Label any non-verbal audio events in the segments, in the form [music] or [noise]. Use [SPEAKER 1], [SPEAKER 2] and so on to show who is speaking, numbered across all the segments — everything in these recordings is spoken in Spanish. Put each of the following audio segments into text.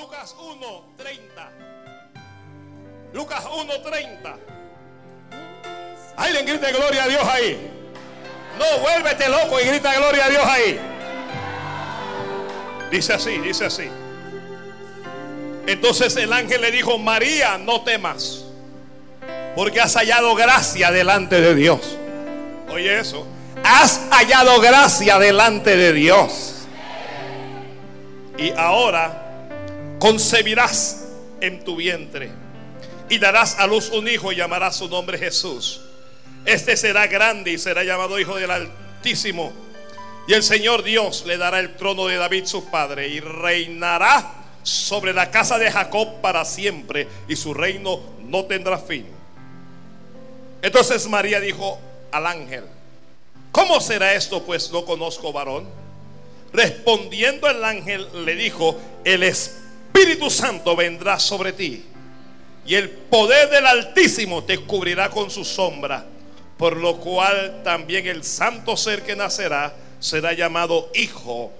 [SPEAKER 1] Lucas 1:30. Lucas 1:30. Alguien grita gloria a Dios ahí. No, vuélvete loco y grita gloria a Dios ahí. Dice así, dice así. Entonces el ángel le dijo, María, no temas, porque has hallado gracia delante de Dios. Oye eso, has hallado gracia delante de Dios. Y ahora concebirás en tu vientre y darás a luz un hijo y llamarás su nombre Jesús. Este será grande y será llamado Hijo del Altísimo. Y el Señor Dios le dará el trono de David su padre y reinará sobre la casa de Jacob para siempre y su reino no tendrá fin. Entonces María dijo al ángel, ¿cómo será esto pues no conozco varón? Respondiendo el ángel le dijo, el Espíritu Santo vendrá sobre ti y el poder del Altísimo te cubrirá con su sombra, por lo cual también el santo ser que nacerá será llamado Hijo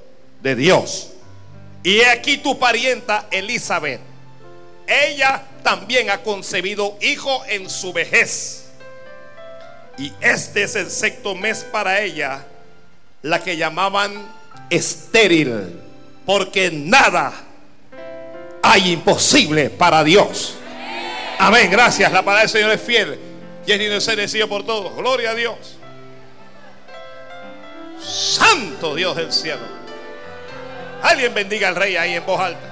[SPEAKER 1] de Dios. Y aquí tu parienta Elizabeth. Ella también ha concebido hijo en su vejez. Y este es el sexto mes para ella, la que llamaban estéril, porque nada hay imposible para Dios. Amén, gracias. La palabra del Señor es fiel y es decida por todos. Gloria a Dios. Santo Dios del cielo. Alguien bendiga al rey ahí en voz alta.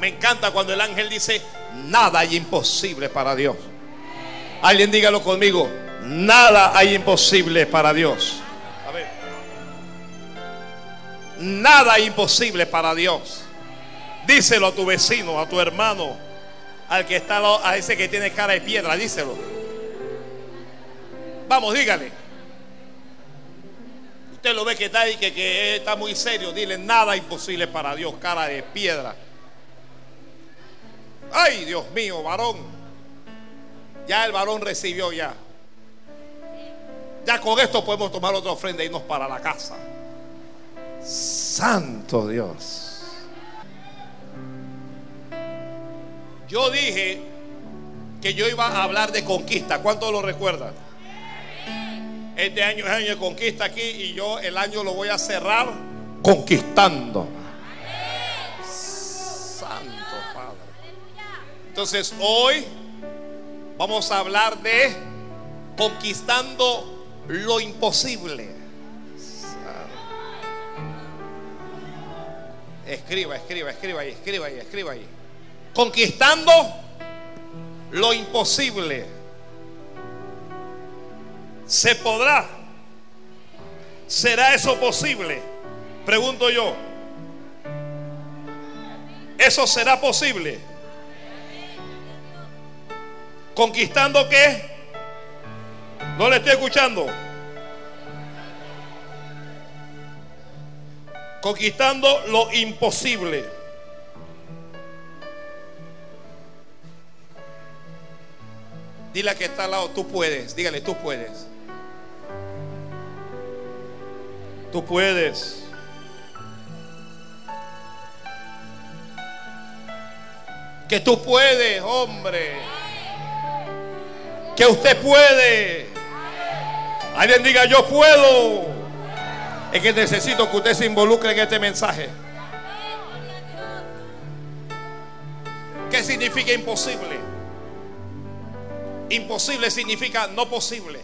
[SPEAKER 1] Me encanta cuando el ángel dice, nada hay imposible para Dios. Alguien dígalo conmigo, nada hay imposible para Dios. Nada imposible para Dios. Díselo a tu vecino, a tu hermano, al que está a ese que tiene cara de piedra, díselo. Vamos, dígale. Usted lo ve que está ahí, que, está muy serio. Dile, nada imposible para Dios, cara de piedra. Ay, Dios mío, varón. Ya el varón recibió ya. Ya con esto podemos tomar otra ofrenda y irnos para la casa. Santo Dios. Yo dije que yo iba a hablar de conquista. ¿Cuántos lo recuerdan? Este año es año de conquista aquí y yo el año lo voy a cerrar conquistando. Santo Padre. Entonces hoy vamos a hablar de conquistando lo imposible. Escriba, escriba, escriba ahí, escriba ahí, escriba ahí. Conquistando lo imposible. ¿Se podrá? ¿Será eso posible? Pregunto yo. ¿Eso será posible? ¿Conquistando qué? No le estoy escuchando. Conquistando lo imposible. Dile a que está al lado, tú puedes. Dígale, tú puedes. Tú puedes. Que tú puedes, hombre. Que usted puede. Alguien diga, yo puedo. Es que necesito que usted se involucre en este mensaje. ¿Qué significa imposible? Imposible significa no posible.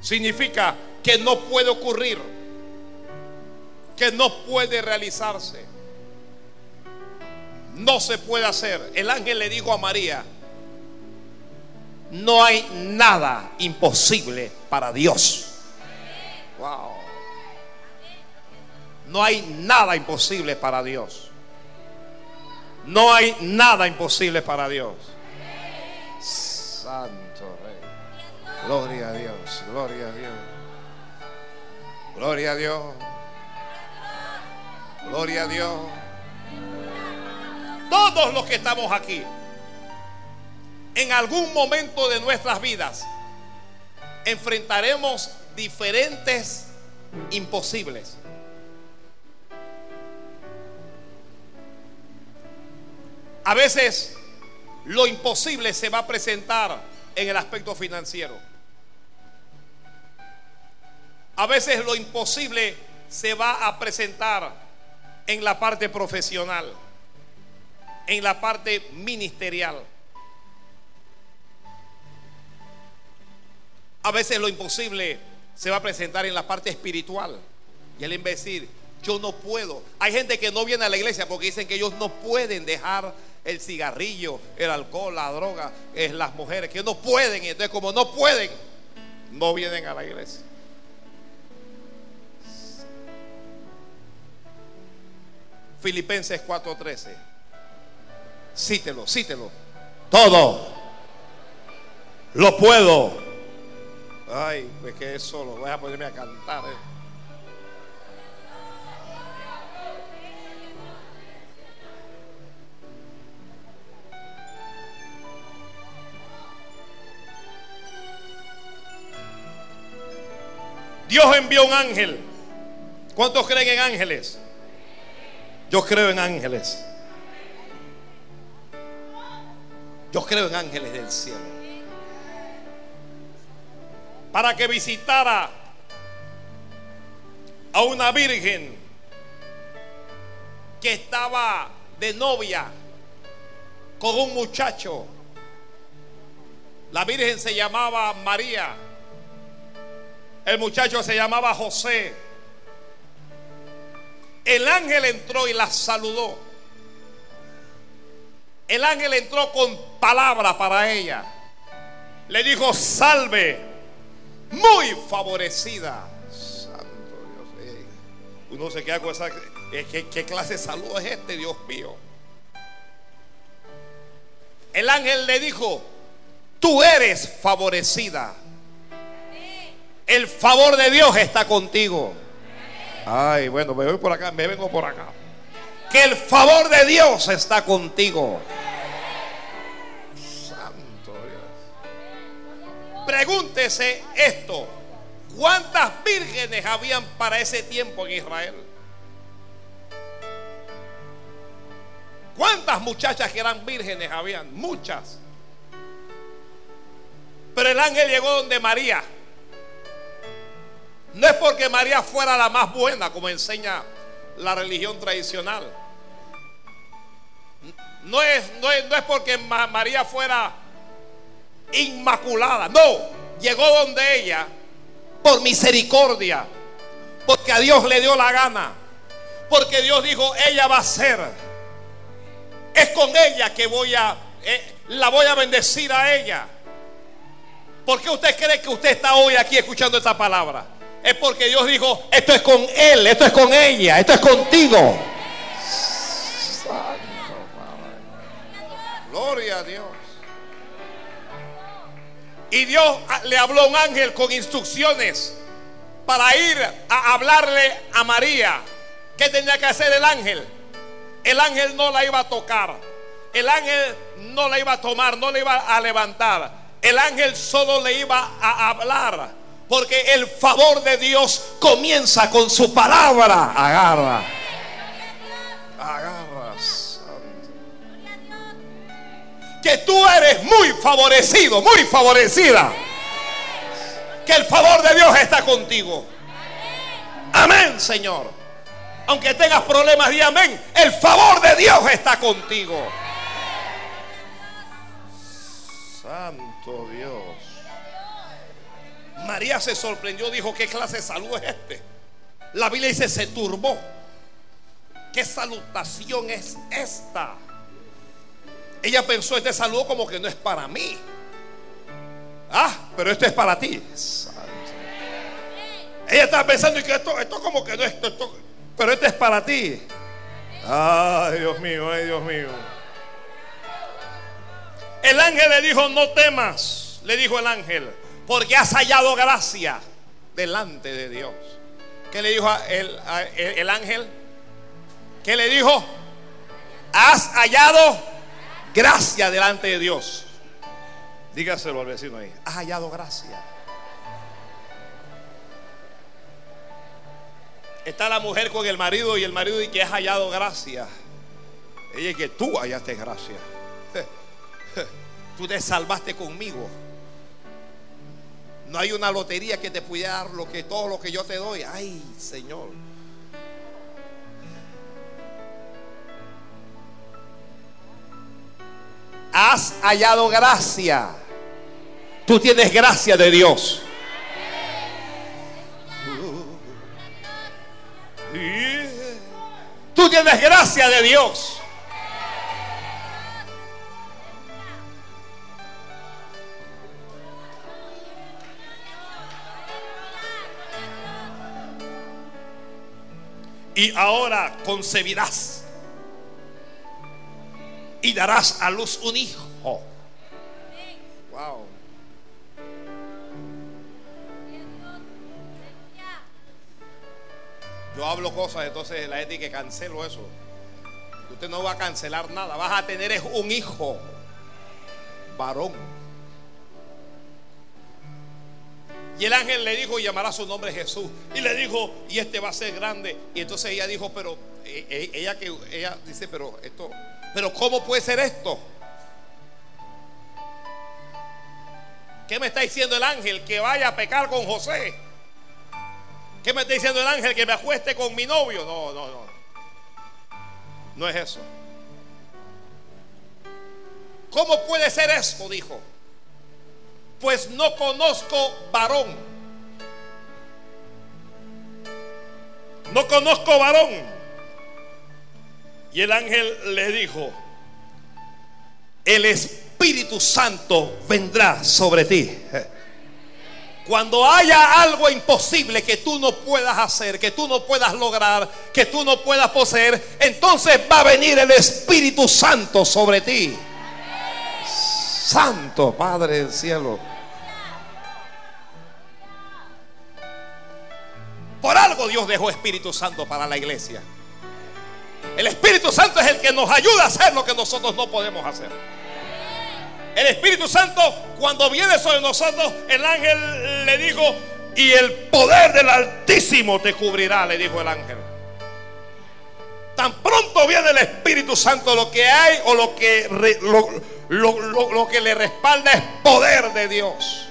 [SPEAKER 1] Significa que no puede ocurrir, que no puede realizarse. No se puede hacer. El ángel le dijo a María, no hay nada imposible para Dios. Wow. No hay nada imposible para Dios. No hay nada imposible para Dios. Santo Rey. Gloria a Dios, gloria a Dios. Gloria a Dios. Gloria a Dios. Todos los que estamos aquí, en algún momento de nuestras vidas, enfrentaremos diferentes imposibles. A veces lo imposible se va a presentar en el aspecto financiero. A veces lo imposible se va a presentar en la parte profesional, en la parte ministerial. A veces lo imposible se va a presentar en la parte espiritual. Y él va a decir, yo no puedo. Hay gente que no viene a la iglesia porque dicen que ellos no pueden dejar el cigarrillo, el alcohol, la droga, es las mujeres, que no pueden. Entonces como no pueden, no vienen a la iglesia. Filipenses 4:13. Cítelo, cítelo. Todo lo puedo. Ay, me quedé solo. Voy a ponerme a cantar. Eh. Dios envió un ángel. ¿Cuántos creen en ángeles? Yo creo en ángeles. Yo creo en ángeles del cielo. Para que visitara a una virgen que estaba de novia con un muchacho. La virgen se llamaba María. El muchacho se llamaba José. El ángel entró y la saludó. El ángel entró con palabra para ella. Le dijo, salve, muy favorecida. Santo Dios. Uno se queda con esa... ¿Qué, ¿Qué clase de salud es este, Dios mío? El ángel le dijo, tú eres favorecida. El favor de Dios está contigo. Ay, bueno, me voy por acá, me vengo por acá. Que el favor de Dios está contigo. Santo Dios. Pregúntese esto. ¿Cuántas vírgenes habían para ese tiempo en Israel? ¿Cuántas muchachas que eran vírgenes habían? Muchas. Pero el ángel llegó donde María. No es porque María fuera la más buena, como enseña la religión tradicional. No es, no es, porque María fuera inmaculada. No, llegó donde ella por misericordia. Porque a Dios le dio la gana. Porque Dios dijo, ella va a ser. Es con ella que voy a, eh, la voy a bendecir a ella. ¿Por qué usted cree que usted está hoy aquí escuchando esta palabra? es porque Dios dijo, esto es con él, esto es con ella, esto es contigo. Gloria a Dios. Y Dios le habló a un ángel con instrucciones para ir a hablarle a María. ¿Qué tenía que hacer el ángel? El ángel no la iba a tocar. El ángel no la iba a tomar, no la iba a levantar. El ángel solo le iba a hablar porque el favor de Dios comienza con su palabra. Agarra. Agarra. Que tú eres muy favorecido, muy favorecida. Que el favor de Dios está contigo. Amén, Señor. Aunque tengas problemas, di amén. El favor de Dios está contigo. Santo Dios. María se sorprendió, dijo, ¿qué clase de salud es este? La Biblia dice, se turbó. ¿Qué salutación es esta? Ella pensó, este saludo como que no es para mí. Ah, pero esto es para ti. Ella estaba pensando que esto, esto como que no es esto, pero esto es para ti. Ay, Dios mío, ay, Dios mío. El ángel le dijo, no temas, le dijo el ángel porque has hallado gracia delante de Dios. ¿Qué le dijo el, el, ángel? ¿Qué le dijo? Has hallado gracia delante de Dios. Dígaselo al vecino ahí. Has hallado gracia. Está la mujer con el marido y el marido y que has hallado gracia. Ella que tú hallaste gracia. Tú te salvaste conmigo. No hay una lotería que te pudiera dar lo que todo lo que yo te doy. Ay, Señor. Has hallado gracia. Tú tienes gracia de Dios. Tú tienes gracia de Dios. Y ahora concebirás y darás a luz un hijo. Wow. Yo hablo cosas, entonces la gente que cancelo eso. Usted no va a cancelar nada, vas a tener es un hijo varón. Y el ángel le dijo, llamará su nombre Jesús. Y le dijo, y este va a ser grande. Y entonces ella dijo, pero eh, eh, ella que ella dice, pero esto, pero ¿cómo puede ser esto? ¿Qué me está diciendo el ángel? Que vaya a pecar con José. ¿Qué me está diciendo el ángel? Que me acueste con mi novio. No, no, no. No es eso. ¿Cómo puede ser esto? Dijo. Pues no conozco varón. No conozco varón. Y el ángel le dijo, el Espíritu Santo vendrá sobre ti. Cuando haya algo imposible que tú no puedas hacer, que tú no puedas lograr, que tú no puedas poseer, entonces va a venir el Espíritu Santo sobre ti. Santo Padre del cielo. Por algo Dios dejó Espíritu Santo para la iglesia. El Espíritu Santo es el que nos ayuda a hacer lo que nosotros no podemos hacer. El Espíritu Santo, cuando viene sobre nosotros, el ángel le dijo, y el poder del Altísimo te cubrirá, le dijo el ángel. Tan pronto viene el Espíritu Santo, lo que hay o lo que, lo, que le respalda es poder de Dios.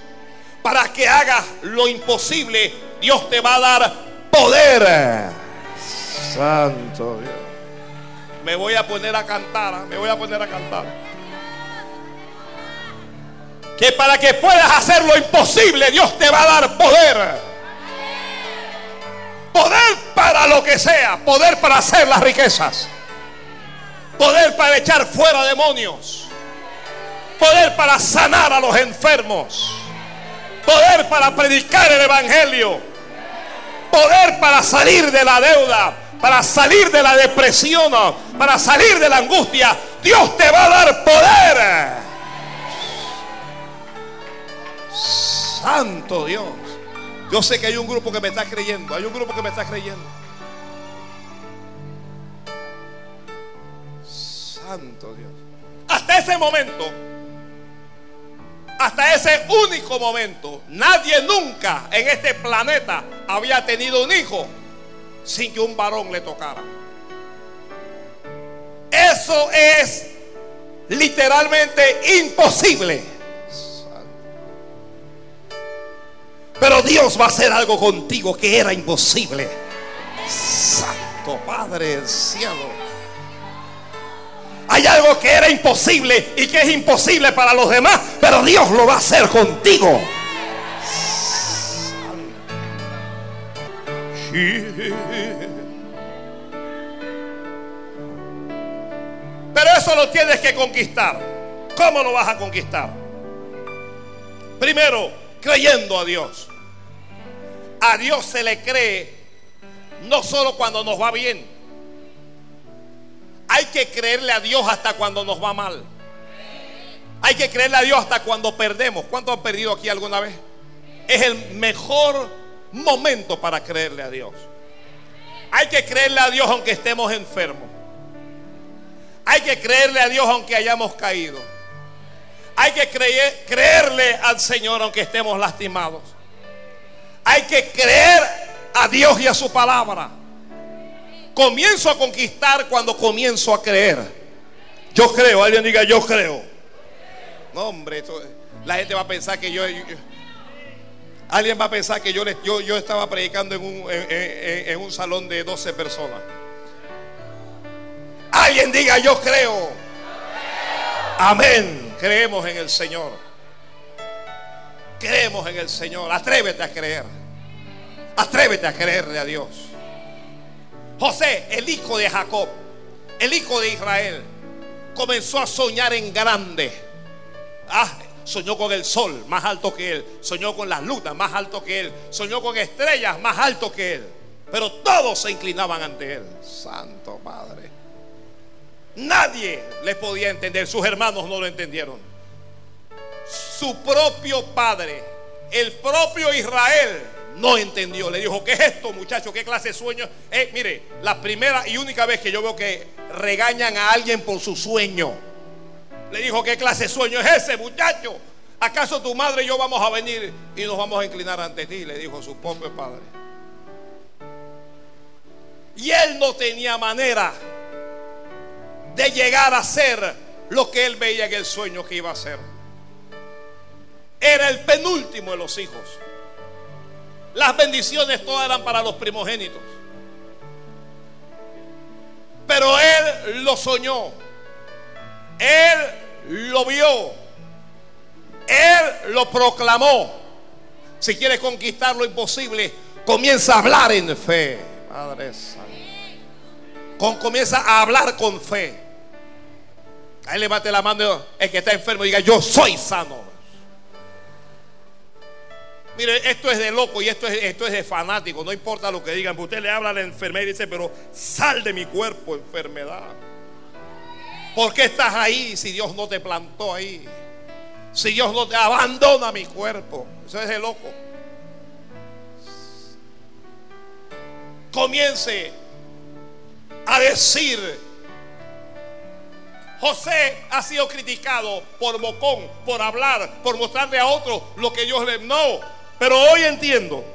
[SPEAKER 1] Para que hagas lo imposible, Dios te va a dar poder. Santo Dios. Me voy a poner a cantar, ¿ah? me voy a poner a cantar. Que para que puedas hacer lo imposible, Dios te va a dar poder. Poder para lo que sea, poder para hacer las riquezas, poder para echar fuera demonios, poder para sanar a los enfermos, poder para predicar el Evangelio, poder para salir de la deuda, para salir de la depresión, para salir de la angustia. Dios te va a dar poder. Santo Dios. Yo sé que hay un grupo que me está creyendo. Hay un grupo que me está creyendo. Santo Dios. Hasta ese momento, hasta ese único momento, nadie nunca en este planeta había tenido un hijo sin que un varón le tocara. Eso es literalmente imposible. Pero Dios va a hacer algo contigo que era imposible. Santo Padre del cielo. Hay algo que era imposible y que es imposible para los demás, pero Dios lo va a hacer contigo. Pero eso lo tienes que conquistar. ¿Cómo lo vas a conquistar? Primero, creyendo a Dios. A Dios se le cree no solo cuando nos va bien. Hay que creerle a Dios hasta cuando nos va mal. Hay que creerle a Dios hasta cuando perdemos. ¿Cuántos han perdido aquí alguna vez? Es el mejor momento para creerle a Dios. Hay que creerle a Dios aunque estemos enfermos. Hay que creerle a Dios aunque hayamos caído. Hay que creer, creerle al Señor aunque estemos lastimados. Hay que creer a Dios y a su palabra. comienzo a conquistar cuando comienzo a creer. Yo creo, alguien diga yo creo. No, hombre, la gente va a pensar que yo, alguien va a pensar que yo, yo, yo estaba predicando en un, en un salón de 12 personas. Alguien diga yo creo. Amén. Creemos en el Señor. Creemos en el Señor. Atrévete a creer. Atrévete a creerle a Dios. José, el hijo de Jacob, el hijo de Israel, comenzó a soñar en grande. Ah, soñó con el sol más alto que él. Soñó con las lunas más alto que él. Soñó con estrellas más alto que él. Pero todos se inclinaban ante él. Santo Padre. Nadie le podía entender. Sus hermanos no lo entendieron. Su propio padre, el propio Israel, no entendió. Le dijo, ¿qué es esto, muchacho? ¿Qué clase de sueño? Eh, mire, la primera y única vez que yo veo que regañan a alguien por su sueño. Le dijo, ¿qué clase de sueño es ese, muchacho? ¿Acaso tu madre y yo vamos a venir y nos vamos a inclinar ante ti? Le dijo su propio padre. Y él no tenía manera de llegar a ser lo que él veía en el sueño que iba a ser. Era el penúltimo de los hijos. Las bendiciones todas eran para los primogénitos. Pero él lo soñó. Él lo vio. Él lo proclamó. Si quiere conquistar lo imposible, comienza a hablar en fe. Padre Santo. comienza a hablar con fe. Ahí levante la mano el que está enfermo y diga, yo soy sano. Mire, esto es de loco y esto es, esto es de fanático. No importa lo que digan. Usted le habla a la enfermedad y dice, pero sal de mi cuerpo, enfermedad. ¿Por qué estás ahí si Dios no te plantó ahí? Si Dios no te abandona mi cuerpo. Eso es de loco. Comience a decir José ha sido criticado por bocón, por hablar, por mostrarle a otros lo que Dios le... No, pero hoy entiendo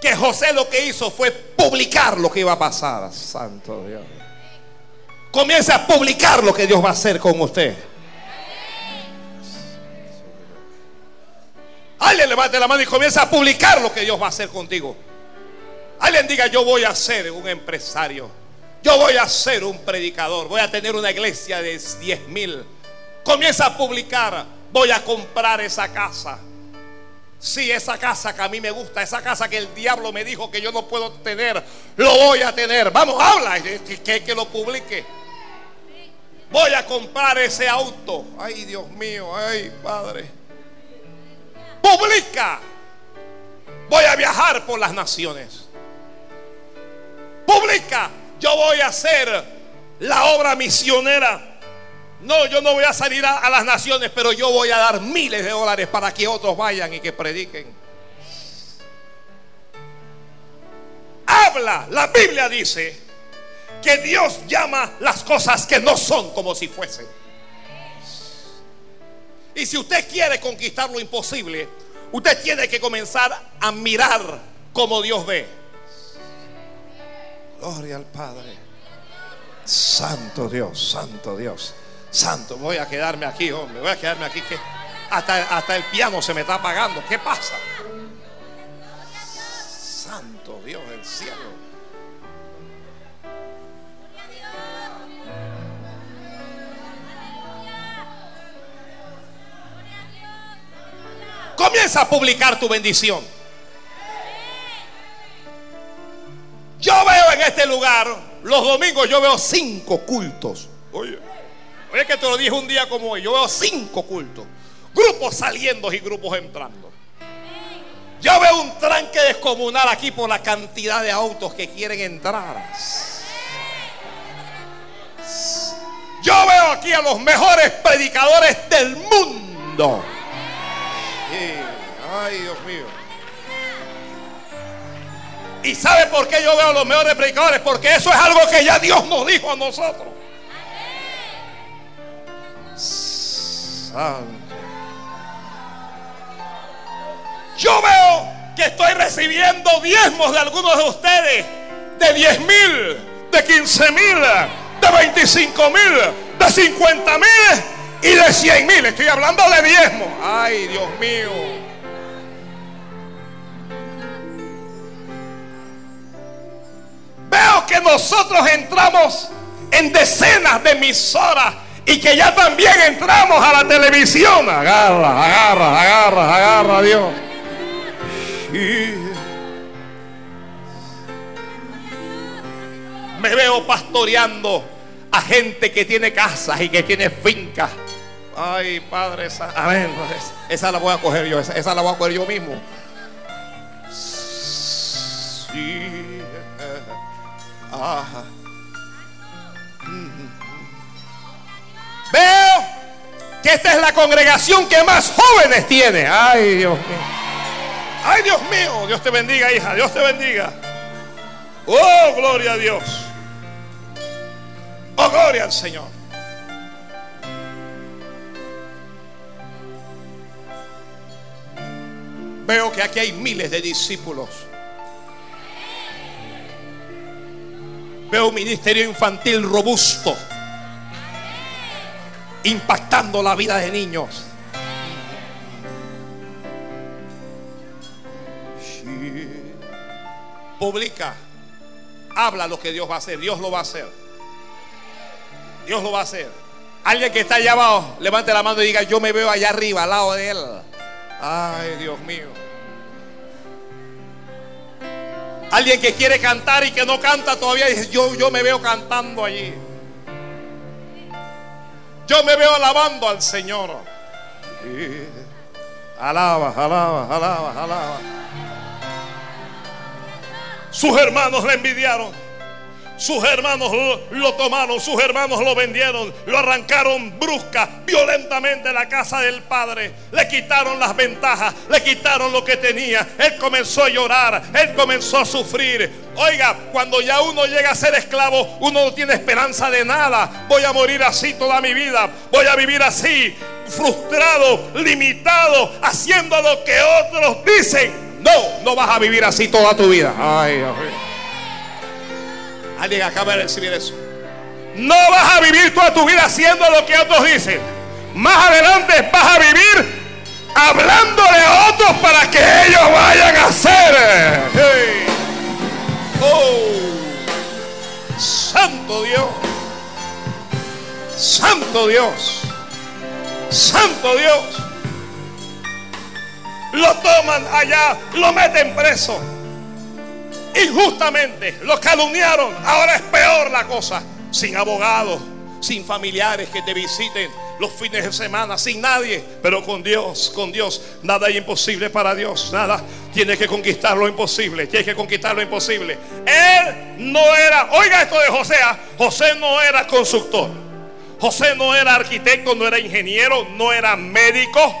[SPEAKER 1] que José lo que hizo fue publicar lo que iba a pasar. Santo Dios. Comienza a publicar lo que Dios va a hacer con usted. Alguien levante la mano y comienza a publicar lo que Dios va a hacer contigo. Alguien diga, yo voy a ser un empresario. Yo voy a ser un predicador, voy a tener una iglesia de 10 mil. Comienza a publicar, voy a comprar esa casa. Sí, esa casa que a mí me gusta, esa casa que el diablo me dijo que yo no puedo tener, lo voy a tener. Vamos, habla, que, que lo publique. Voy a comprar ese auto. Ay, Dios mío, ay, Padre. Publica. Voy a viajar por las naciones. Publica yo voy a hacer la obra misionera. No, yo no voy a salir a, las naciones, pero yo voy a dar miles de dólares para que otros vayan y que prediquen. Habla, la Biblia dice que Dios llama las cosas que no son como si fuesen. Y si usted quiere conquistar lo imposible, usted tiene que comenzar a mirar como Dios ve. Gloria al Padre. Santo Dios, Santo Dios, Santo. Voy a quedarme aquí, hombre. Voy a quedarme aquí. Que hasta, hasta el piano se me está apagando. ¿Qué pasa? Santo Dios del cielo. Comienza a publicar tu bendición. Yo veo en este lugar, los domingos yo veo cinco cultos. Oye, oye que te lo dije un día como hoy, yo veo cinco cultos. Grupos saliendo y grupos entrando. Yo veo un tranque descomunal aquí por la cantidad de autos que quieren entrar. Yo veo aquí a los mejores predicadores del mundo. Ay, Dios mío. ¿Y sabe por qué yo veo los mejores predicadores? Porque eso es algo que ya Dios nos dijo a nosotros. Yo veo que estoy recibiendo diezmos de algunos de ustedes de 10 mil, de 15 mil, de 25 mil, de 50 mil y de 100 mil. Estoy hablando de diezmo. Ay, Dios mío. Veo que nosotros entramos en decenas de emisoras y que ya también entramos a la televisión. Agarra, agarra, agarra, agarra, Dios. Me veo pastoreando a gente que tiene casas y que tiene fincas. Ay, Padre, esa, amén. Esa la voy a coger yo, esa, la voy a coger yo mismo. Sí. Ajá. Veo que esta es la congregación que más jóvenes tiene. Ay, Dios mío. Ay, Dios mío. Dios te bendiga, hija. Dios te bendiga. Oh, gloria a Dios. Oh, gloria al Señor. Veo que aquí hay miles de discípulos. Veo un ministerio infantil robusto impactando la vida de niños. Publica, habla lo que Dios va a hacer. Dios lo va a hacer. Dios lo va a hacer. Alguien que está allá abajo, levante la mano y diga, yo me veo allá arriba, al lado de él. Ay, Dios mío. Alguien que quiere cantar y que no canta todavía, yo, yo me veo cantando allí. Yo me veo alabando al Señor. Alaba, alaba, alaba, alaba. Sus hermanos le envidiaron. Sus hermanos lo, tomaron, sus hermanos lo vendieron, lo arrancaron brusca, violentamente de la casa del padre. Le quitaron las ventajas, le quitaron lo que tenía. Él comenzó a llorar, él comenzó a sufrir. Oiga, cuando ya uno llega a ser esclavo, uno no tiene esperanza de nada. Voy a morir así toda mi vida, voy a vivir así, frustrado, limitado, haciendo lo que otros dicen. No, no vas a vivir así toda tu vida. Ay, Dios Alguien acaba de recibir eso. No vas a vivir toda tu vida haciendo lo que otros dicen. Más adelante vas a vivir hablando de otros para que ellos vayan a hacer. Oh, Santo Dios. Santo Dios. Santo Dios. Lo toman allá, lo meten preso injustamente, lo calumniaron. Ahora es peor la cosa. Sin abogados, sin familiares que te visiten los fines de semana, sin nadie, pero con Dios, con Dios, nada es imposible para Dios, nada. Tiene que conquistar lo imposible, tiene que conquistar lo imposible. Él no era, oiga esto de José, ¿ah? José no era constructor, José no era arquitecto, no era ingeniero, no era médico.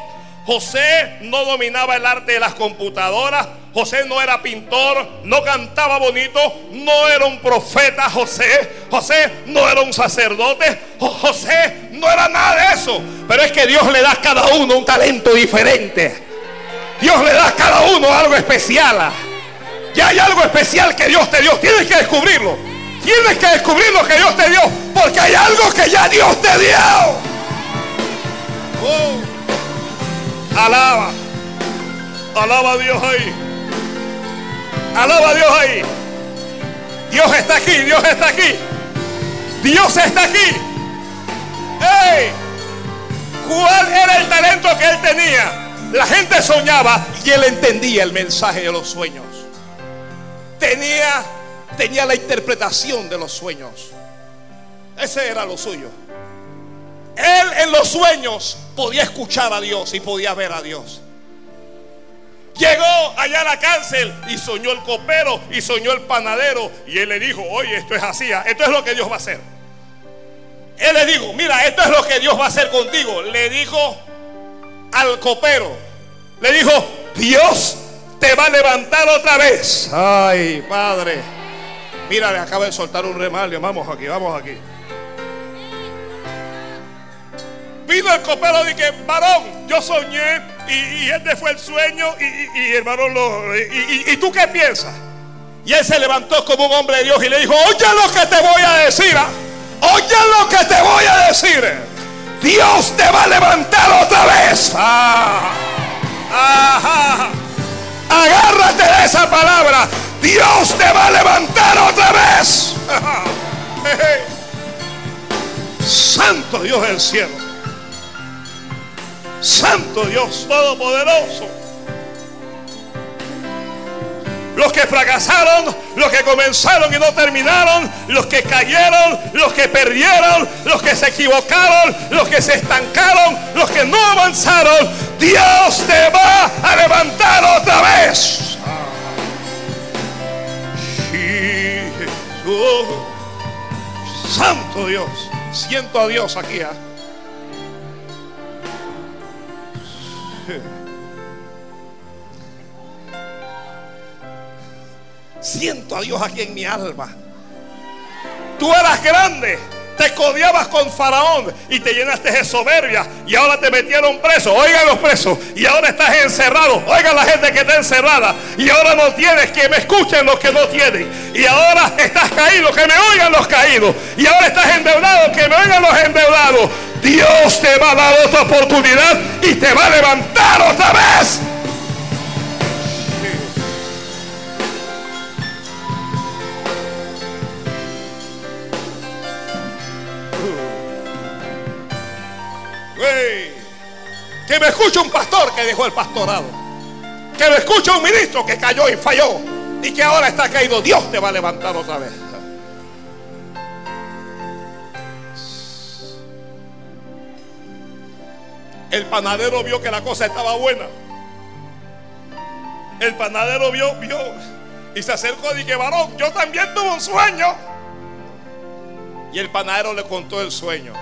[SPEAKER 1] José no dominaba el arte de las computadoras. José no era pintor, no cantaba bonito, no era un profeta José. José no era un sacerdote. José no era nada de eso. Pero es que Dios le da a cada uno un talento diferente. Dios le da a cada uno algo especial. Ya hay algo especial que Dios te dio. Tienes que descubrirlo. Tienes que descubrir lo que Dios te dio. Porque hay algo que ya Dios te dio. Oh. Alaba. Alaba a Dios ahí. Alaba a Dios ahí. Dios está aquí, Dios está aquí. Dios está aquí. ¡Ey! ¿Cuál era el talento que él tenía? La gente soñaba y él entendía el mensaje de los sueños. Tenía, tenía la interpretación de los sueños. Ese era lo suyo. Él en los sueños podía escuchar a Dios y podía ver a Dios. Llegó allá a la cárcel y soñó el copero y soñó el panadero. Y él le dijo, oye, esto es así, ah, esto es lo que Dios va a hacer. Él le dijo, mira, esto es lo que Dios va a hacer contigo. Le dijo al copero, le dijo, Dios te va a levantar otra vez. Ay, Padre. Mira, le acaba de soltar un remalio. Vamos aquí, vamos aquí. Vino el copero y que, varón, yo soñé y, este fue el sueño y, y hermano, lo, y, tú qué piensas? Y él se levantó como un hombre de Dios y le dijo, oye lo que te voy a decir. ¿ah? Oye lo que te voy a decir. Dios te va a levantar otra vez. Ah, Agárrate de esa palabra. Dios te va a levantar otra vez. [laughs] Santo Dios del cielo. Santo Dios Todopoderoso. Los que fracasaron, los que comenzaron y no terminaron, los que cayeron, los que perdieron, los que se equivocaron, los que se estancaron, los que no avanzaron, Dios te va a levantar otra vez. Santo Dios, siento a Dios aquí. ¿ah? Siento a Dios aquí en mi alma. Tú eras grande, te codiabas con Faraón y te llenaste de soberbia y ahora te metieron preso. Oigan los presos y ahora estás encerrado. Oigan la gente que está encerrada y ahora no tienes que me escuchen los que no tienen. Y ahora estás caído, que me oigan los caídos. Y ahora estás endeudado, que me oigan los endeudados. Dios te va a dar otra oportunidad y te va a levantar otra vez. Que me escuche un pastor que dejó el pastorado. Que me escuche un ministro que cayó y falló. Y que ahora está caído. Dios te va a levantar otra vez. El panadero vio que la cosa estaba buena. El panadero vio, vio y se acercó y dije, varón, yo también tuve un sueño. Y el panadero le contó el sueño.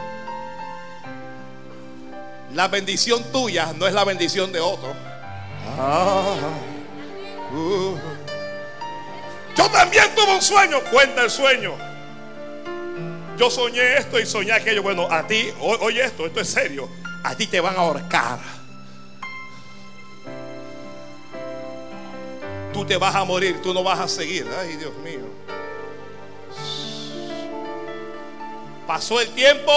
[SPEAKER 1] La bendición tuya no es la bendición de otro. Ah, uh. Yo también tuve un sueño. Cuenta el sueño. Yo soñé esto y soñé aquello. Bueno, a ti, oye esto, esto es serio. A ti te van a ahorcar. Tú te vas a morir, tú no vas a seguir. Ay, Dios mío. Pasó el tiempo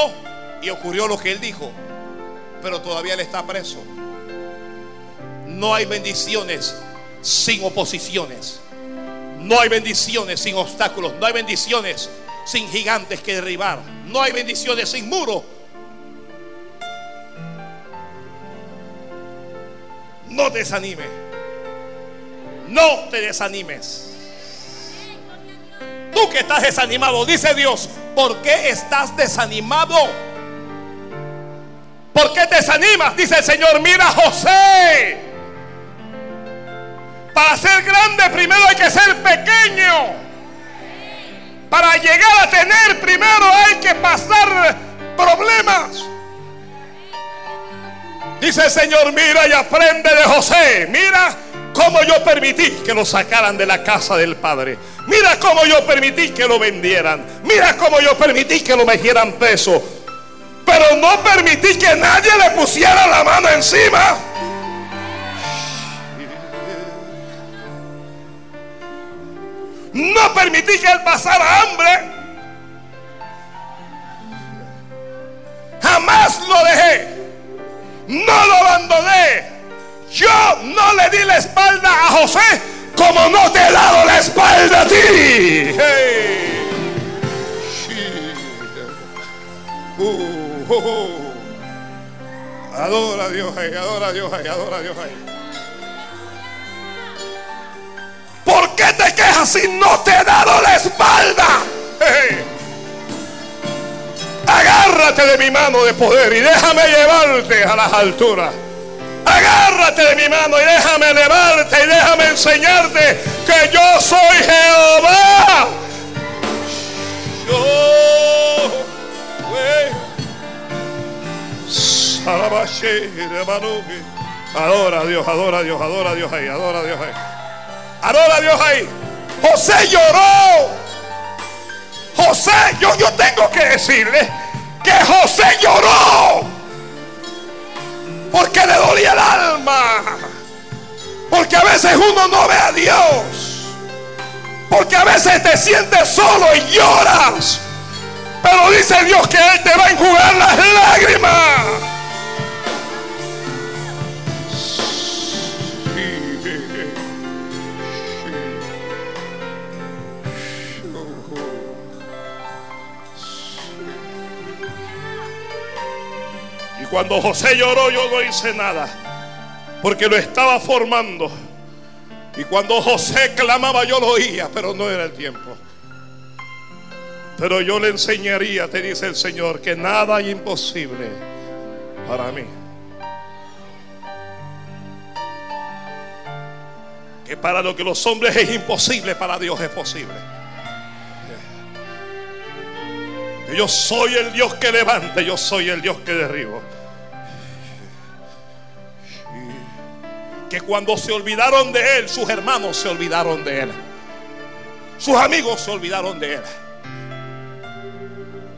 [SPEAKER 1] y ocurrió lo que él dijo pero todavía él está preso. No hay bendiciones sin oposiciones. No hay bendiciones sin obstáculos. No hay bendiciones sin gigantes que derribar. No hay bendiciones sin muros. No te desanimes. No te desanimes. Tú que estás desanimado, dice Dios, ¿por qué estás desanimado? ¿Por qué te desanimas? Dice el Señor, mira José. Para ser grande primero hay que ser pequeño. Para llegar a tener primero hay que pasar problemas. Dice el Señor, mira y aprende de José. Mira cómo yo permití que lo sacaran de la casa del Padre. Mira cómo yo permití que lo vendieran. Mira cómo yo permití que lo metieran preso. Pero no permití que nadie le pusiera la mano encima. No permití que él pasara hambre. Jamás lo dejé. No lo abandoné. Yo no le di la espalda a José como no te he dado la espalda a ti. Uh. Adora a Dios ahí, adora a Dios ahí, adora a Dios ahí. ¿Por qué te quejas si no te he dado la espalda? Agárrate de mi mano de poder y déjame llevarte a las alturas. Agárrate de mi mano y déjame elevarte y déjame enseñarte que yo soy Jehová. Yo, Adora a Dios, adora a Dios, adora a Dios ahí, adora a Dios ahí. Adora Dios ahí. José lloró. José, yo, yo tengo que decirle que José lloró. Porque le dolía el alma. Porque a veces uno no ve a Dios. Porque a veces te sientes solo y lloras. Pero dice Dios que Él te va a enjugar las lágrimas. Cuando José lloró yo no hice nada. Porque lo estaba formando. Y cuando José clamaba yo lo oía, pero no era el tiempo. Pero yo le enseñaría, te dice el Señor, que nada es imposible para mí. Que para lo que los hombres es imposible, para Dios es posible. Yo soy el Dios que levanta, yo soy el Dios que derribo. Que cuando se olvidaron de Él, sus hermanos se olvidaron de Él. Sus amigos se olvidaron de Él.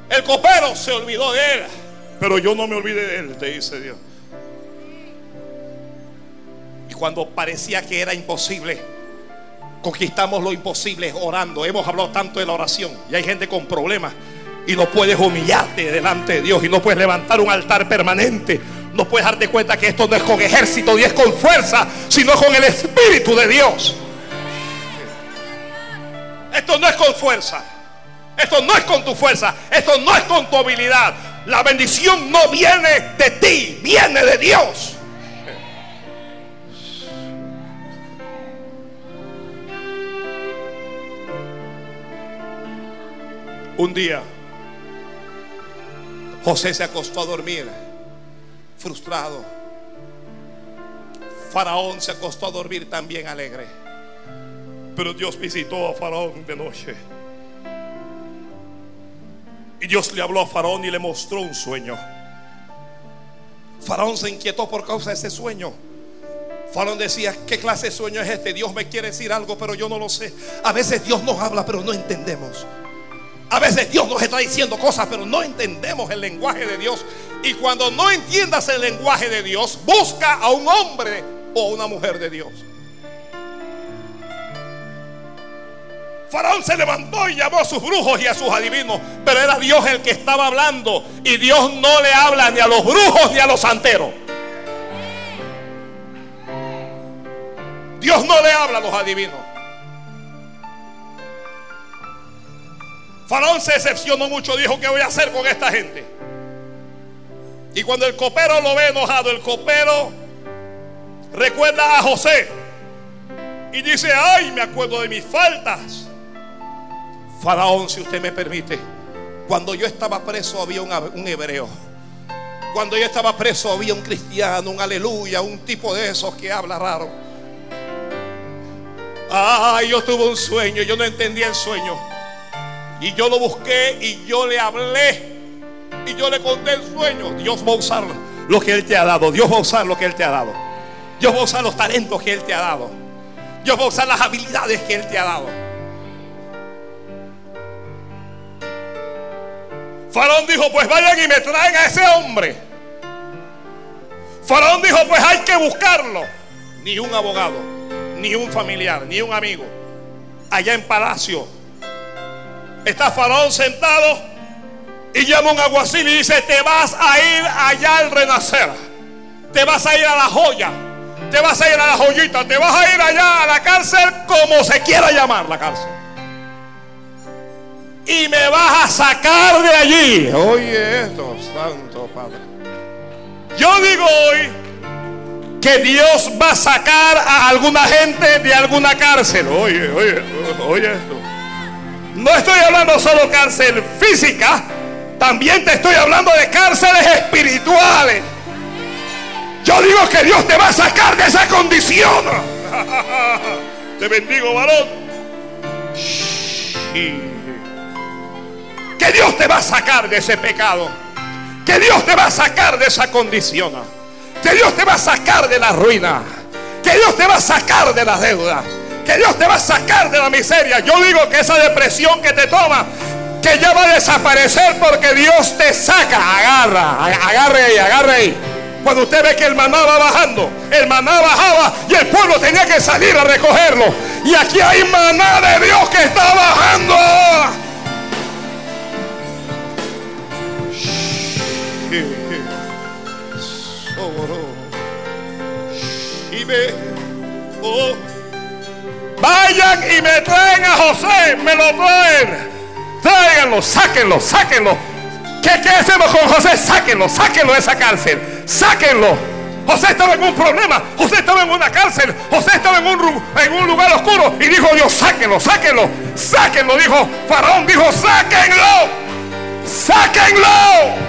[SPEAKER 1] El copero se olvidó de Él. Pero yo no me olvidé de Él, te dice Dios. Y cuando parecía que era imposible, conquistamos lo imposible orando. Hemos hablado tanto de la oración. Y hay gente con problemas. Y no puedes humillarte delante de Dios. Y no puedes levantar un altar permanente. No puedes darte cuenta que esto no es con ejército ni es con fuerza, sino con el Espíritu de Dios. Esto no es con fuerza. Esto no es con tu fuerza. Esto no es con tu habilidad. La bendición no viene de ti, viene de Dios. Un día, José se acostó a dormir, frustrado. Faraón se acostó a dormir también alegre. Pero Dios visitó a Faraón de noche. Y Dios le habló a Faraón y le mostró un sueño. Faraón se inquietó por causa de ese sueño. Faraón decía, ¿qué clase de sueño es este? Dios me quiere decir algo, pero yo no lo sé. A veces Dios nos habla, pero no entendemos. A veces Dios nos está diciendo cosas, pero no entendemos el lenguaje de Dios. Y cuando no entiendas el lenguaje de Dios, busca a un hombre o una mujer de Dios. Faraón se levantó y llamó a sus brujos y a sus adivinos, pero era Dios el que estaba hablando. Y Dios no le habla ni a los brujos ni a los santeros. Dios no le habla a los adivinos. Faraón se decepcionó mucho, dijo, ¿qué voy a hacer con esta gente? Y cuando el copero lo ve enojado, el copero recuerda a José y dice, ay, me acuerdo de mis faltas. Faraón, si usted me permite, cuando yo estaba preso había un, hebreo. Cuando yo estaba preso había un cristiano, un aleluya, un tipo de esos que habla raro. Ay, yo tuve un sueño, yo no entendía el sueño. Y yo lo busqué y yo le hablé. Y yo le conté el sueño. Dios va a usar lo que Él te ha dado. Dios va a usar lo que Él te ha dado. Dios va a usar los talentos que Él te ha dado. Dios va a usar las habilidades que Él te ha dado. Faraón dijo, pues vayan y me traen a ese hombre. Faraón dijo, pues hay que buscarlo. Ni un abogado, ni un familiar, ni un amigo. Allá en palacio Está Faraón sentado y llama un aguacil y dice, te vas a ir allá al renacer. Te vas a ir a la joya. Te vas a ir a la joyita. Te vas a ir allá a la cárcel como se quiera llamar la cárcel. Y me vas a sacar de allí. Oye esto, Santo Padre. Yo digo hoy que Dios va a sacar a alguna gente de alguna cárcel. Oye, oye, oye esto. No estoy hablando solo cárcel física, también te estoy hablando de cárceles espirituales. Yo digo que Dios te va a sacar de esa condición. [laughs] Te bendigo, varón. Que Dios te va a sacar de ese pecado. Que Dios te va a sacar de esa condición. Que Dios te va a sacar de la ruina. Que Dios te va a sacar de la deuda que Dios te va a sacar de la miseria. Yo digo que esa depresión que te toma, que ya va a desaparecer porque Dios te saca. Agarra, agarre ahí, agarre ahí. Cuando usted ve que el maná va bajando, el maná bajaba y el pueblo tenía que salir a recogerlo. Y aquí hay maná de Dios que está bajando. Vayan y me traen a José, me lo traen. Tráiganlo, sáquenlo, sáquenlo. ¿Qué, ¿Qué hacemos con José? Sáquenlo, sáquenlo de esa cárcel. Sáquenlo. José estaba en un problema. José estaba en una cárcel. José estaba en un, en un lugar oscuro. Y dijo Dios, sáquenlo, sáquenlo. Sáquenlo. Dijo Faraón, dijo, sáquenlo. Sáquenlo.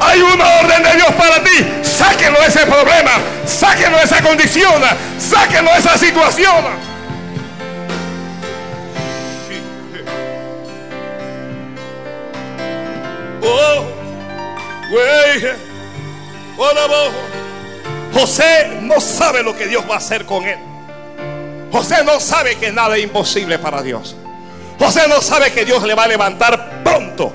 [SPEAKER 1] Hay una orden de Dios para ti. Sáquenlo de ese problema. Sáquenlo de esa condición. Sáquenlo de esa situación. José no sabe lo que Dios va a hacer con él. José no sabe que nada es imposible para Dios. José no sabe que Dios le va a levantar pronto.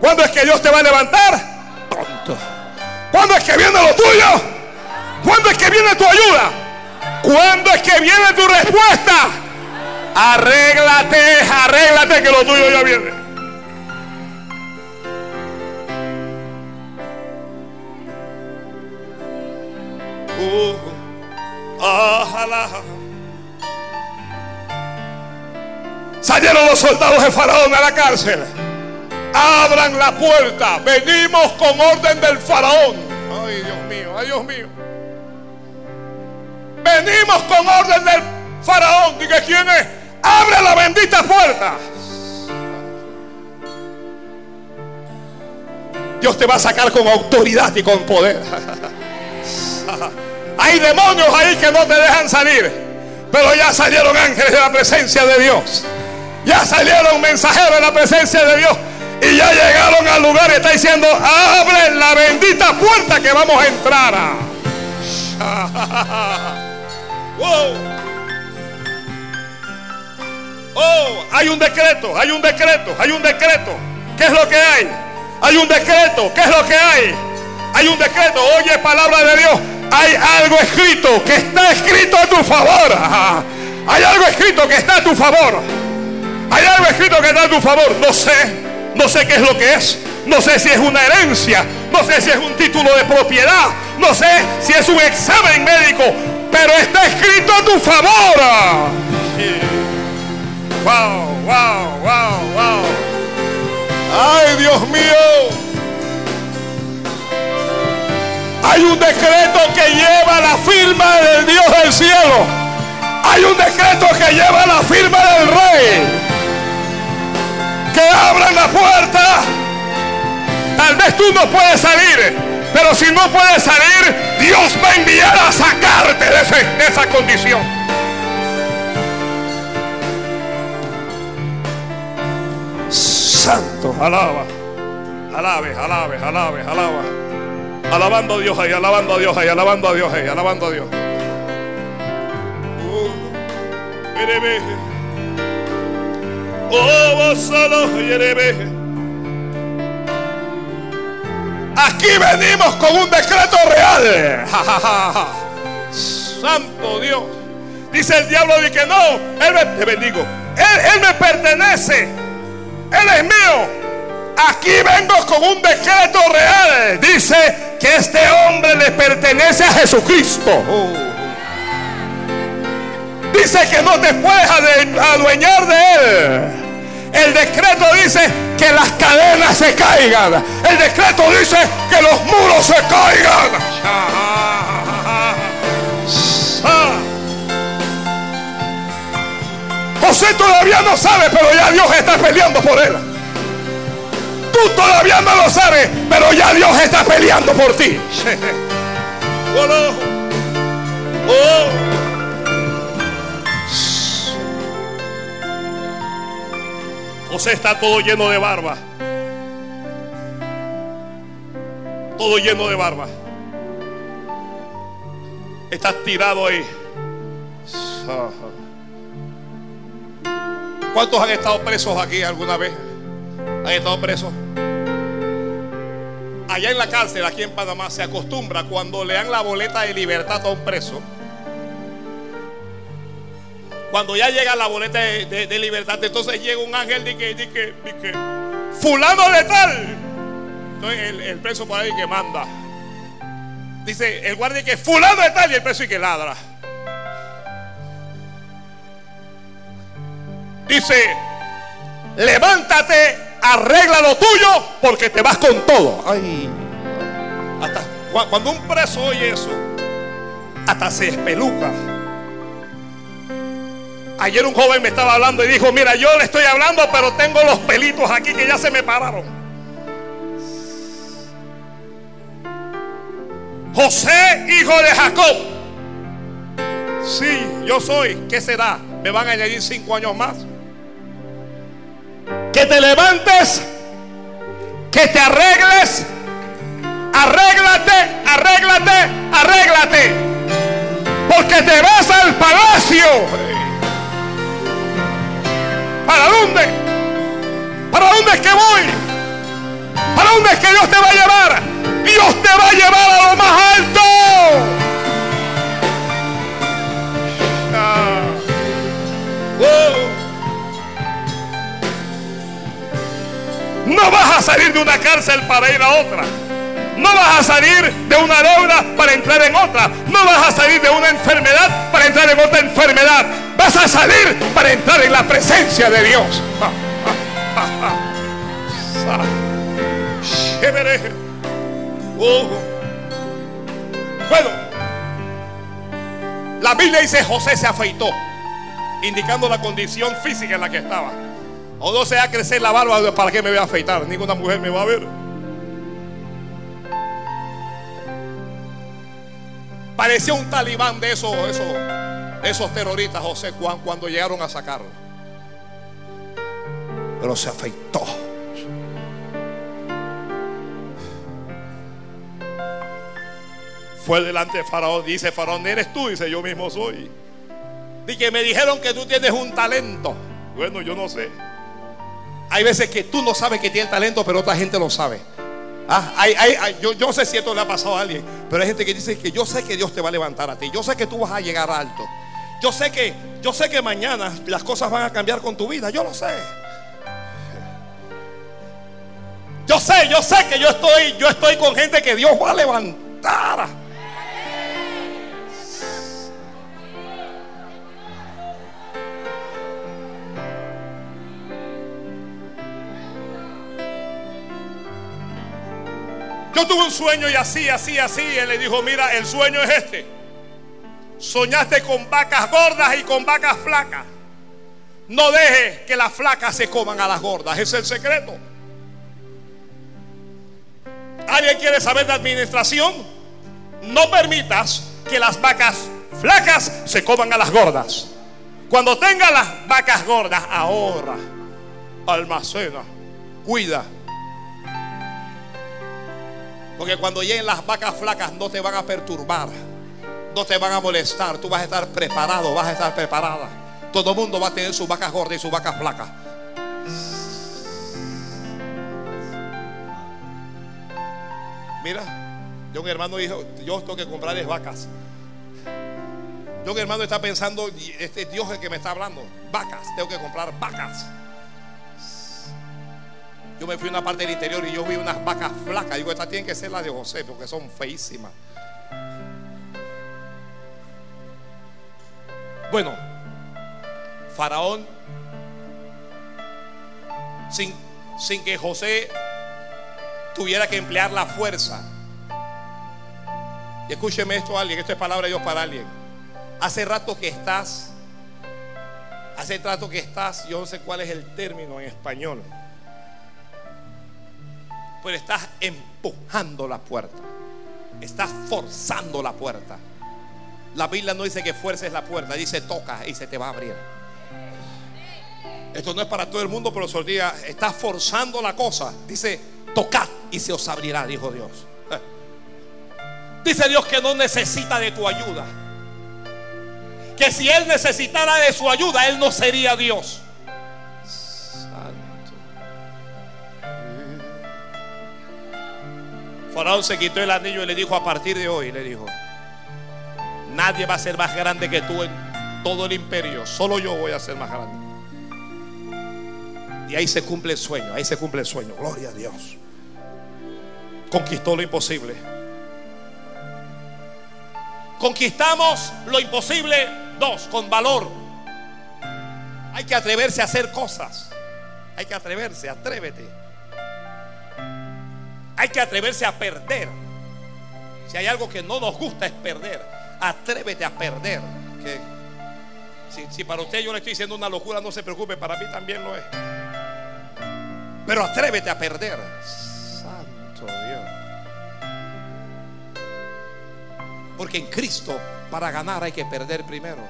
[SPEAKER 1] ¿Cuándo es que Dios te va a levantar? Pronto. ¿Cuándo es que viene lo tuyo? ¿Cuándo es que viene tu ayuda? ¿Cuándo es que viene tu respuesta? Arréglate, arréglate que lo tuyo ya viene. Salieron los soldados de Faraón a la cárcel. Abran la puerta. Venimos con orden del Faraón. Ay, Dios mío, ay, Dios mío. Venimos con orden del Faraón. Diga quién es. Abre la bendita puerta. Dios te va a sacar con autoridad y con poder. [laughs] Hay demonios ahí que no te dejan salir. Pero ya salieron ángeles de la presencia de Dios. Ya salieron mensajeros de la presencia de Dios. Y ya llegaron al lugar y está diciendo, abre la bendita puerta que vamos a entrar. [laughs] Oh, hay un decreto, hay un decreto, hay un decreto. ¿Qué es lo que hay? Hay un decreto, ¿qué es lo que hay? Hay un decreto, oye palabra de Dios hay algo escrito que está escrito a tu favor. Hay algo escrito que está a tu favor. Hay algo escrito que está a tu favor. No sé, no sé qué es lo que es. No sé si es una herencia. No sé si es un título de propiedad. No sé si es un examen médico. Pero está escrito a tu favor. Wow, wow, wow, wow. Ay, Dios mío. Hay un decreto que lleva la firma del Dios del cielo. Hay un decreto que lleva la firma del rey. Que abran la puerta. Tal vez tú no puedes salir. Pero si no puedes salir, Dios va a enviar a sacarte de, de esa condición. Santo, alaba. Alabe, alabe, alabe, alaba. Alabando a Dios ahí, alabando a Dios ahí, alabando a Dios ahí, alabando a Dios. Uh, oh, Aquí venimos con un decreto real. Santo Dios. Dice el diablo de que no, él me, te bendigo. Él, él me pertenece. Él es mío. Aquí vengo con un decreto real. Dice que este hombre le pertenece a Jesucristo. Dice que no te puedes adueñar de él. El decreto dice que las cadenas se caigan. El decreto dice que los muros se caigan. José todavía no sabe, pero ya Dios está peleando por él. Tú todavía no lo sabes, pero ya Dios está peleando por ti. [laughs] Oh. José está todo lleno de barba. Todo lleno de barba. Estás tirado ahí. ¿Cuántos han estado presos aquí alguna vez? ¿Han estado presos? Allá en la cárcel, aquí en Panamá, se acostumbra cuando le dan la boleta de libertad a un preso. Cuando ya llega la boleta de, libertad, entonces llega un ángel y que, que, fulano de tal. Entonces el, preso por ahí que manda. Dice el guardia que fulano de tal y el preso y que ladra. Dice, levántate, arregla lo tuyo, porque te vas con todo. Ay, hasta cuando un preso oye eso, hasta se espeluca. Ayer un joven me estaba hablando y dijo, mira, yo le estoy hablando, pero tengo los pelitos aquí que ya se me pararon. José, hijo de Jacob. Sí, yo soy. ¿Qué será? ¿Me van a añadir cinco años más? Que te levantes, que te arregles, arréglate, arréglate, arréglate. Porque te vas al palacio. ¿Para dónde? ¿Para dónde es que voy? ¿Para dónde es que Dios te va a llevar? Dios te va a llevar a lo más alto. Ah. No vas a salir de una cárcel para ir a otra. No vas a salir de una deuda para entrar en otra. No vas a salir de una enfermedad para entrar en otra enfermedad. Vas a salir para entrar en la presencia de Dios. Bueno, la Biblia dice José se afeitó, indicando la condición física en la que estaba. O no sea crecer la barba para que me voy a afeitar. Ninguna mujer me va a ver. Parecía un talibán de esos, esos, esos terroristas, José Juan, cuando llegaron a sacarlo. Pero se afeitó. Fue delante de Faraón. Dice Faraón, eres tú. Dice, yo mismo soy. Dice, me dijeron que tú tienes un talento. Bueno, yo no sé. Hay veces que tú no sabes que tienes talento, pero otra gente lo sabe. Ah, yo, no sé si esto le ha pasado a alguien, pero hay gente que dice que yo sé que Dios te va a levantar a ti. Yo sé que tú vas a llegar alto. Yo sé que, yo sé que mañana las cosas van a cambiar con tu vida. Yo lo sé. Yo sé, yo sé que yo estoy, yo estoy con gente que Dios va a levantar. Yo tuve un sueño y así, así, así. Él le dijo, mira, el sueño es este. Soñaste con vacas gordas y con vacas flacas. No dejes que las flacas se coman a las gordas. Es el secreto. ¿Alguien quiere saber de administración? No permitas que las vacas flacas se coman a las gordas. Cuando tenga las vacas gordas, ahorra, almacena, cuida, porque cuando lleguen las vacas flacas no te van a perturbar, no te van a molestar. Tú vas a estar preparado, vas a estar preparada. Todo el mundo va a tener sus vacas gordas y sus vacas flacas. Mira, yo un hermano dijo, yo tengo que comprarles vacas. Yo un hermano está pensando, este Dios el que me está hablando. Vacas, tengo que comprar vacas. Yo me fui a una parte del interior y yo vi unas vacas flacas. Digo, estas tienen que ser las de José porque son feísimas. Bueno, Faraón, sin, sin que José tuviera que emplear la fuerza. Y escúcheme esto alguien, esto es palabra de Dios para alguien. Hace rato que estás, hace rato que estás, yo no sé cuál es el término en español pero estás empujando la puerta. Estás forzando la puerta. La Biblia no dice que fuerces la puerta, dice toca y se te va a abrir. Esto no es para todo el mundo, pero días estás forzando la cosa. Dice, tocad y se os abrirá, dijo Dios. Dice Dios que no necesita de tu ayuda. Que si Él necesitara de su ayuda, Él no sería Dios. Faraón se quitó el anillo y le dijo a partir de hoy, le dijo, nadie va a ser más grande que tú en todo el imperio, solo yo voy a ser más grande. Y ahí se cumple el sueño, ahí se cumple el sueño, gloria a Dios. Conquistó lo imposible. Conquistamos lo imposible, dos, con valor. Hay que atreverse a hacer cosas. Hay que atreverse, atrévete. Hay que atreverse a perder. Si hay algo que no nos gusta es perder. Atrévete a perder. si, si, para usted yo le estoy diciendo una locura, no se preocupe, para mí también lo es. Pero atrévete a perder. Santo Dios. Porque en Cristo para ganar hay que perder primero.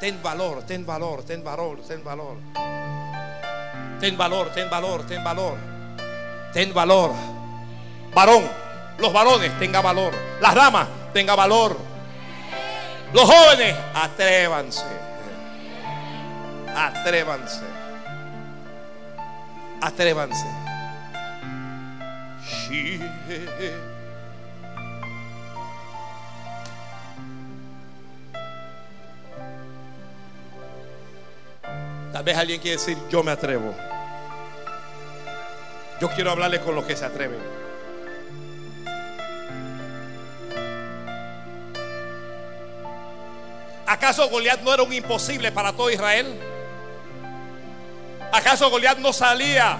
[SPEAKER 1] Ten valor, ten valor, ten valor, ten valor. Ten valor, ten valor, ten valor. Ten valor. Varón, los varones tenga valor. Las damas tenga valor. Los jóvenes, atrévanse. Atrévanse. Atrévanse. Tal vez alguien quiere decir, yo me atrevo. Yo quiero hablarle con los que se atreven. ¿Acaso Goliat no era un imposible para todo Israel? ¿Acaso Goliat no salía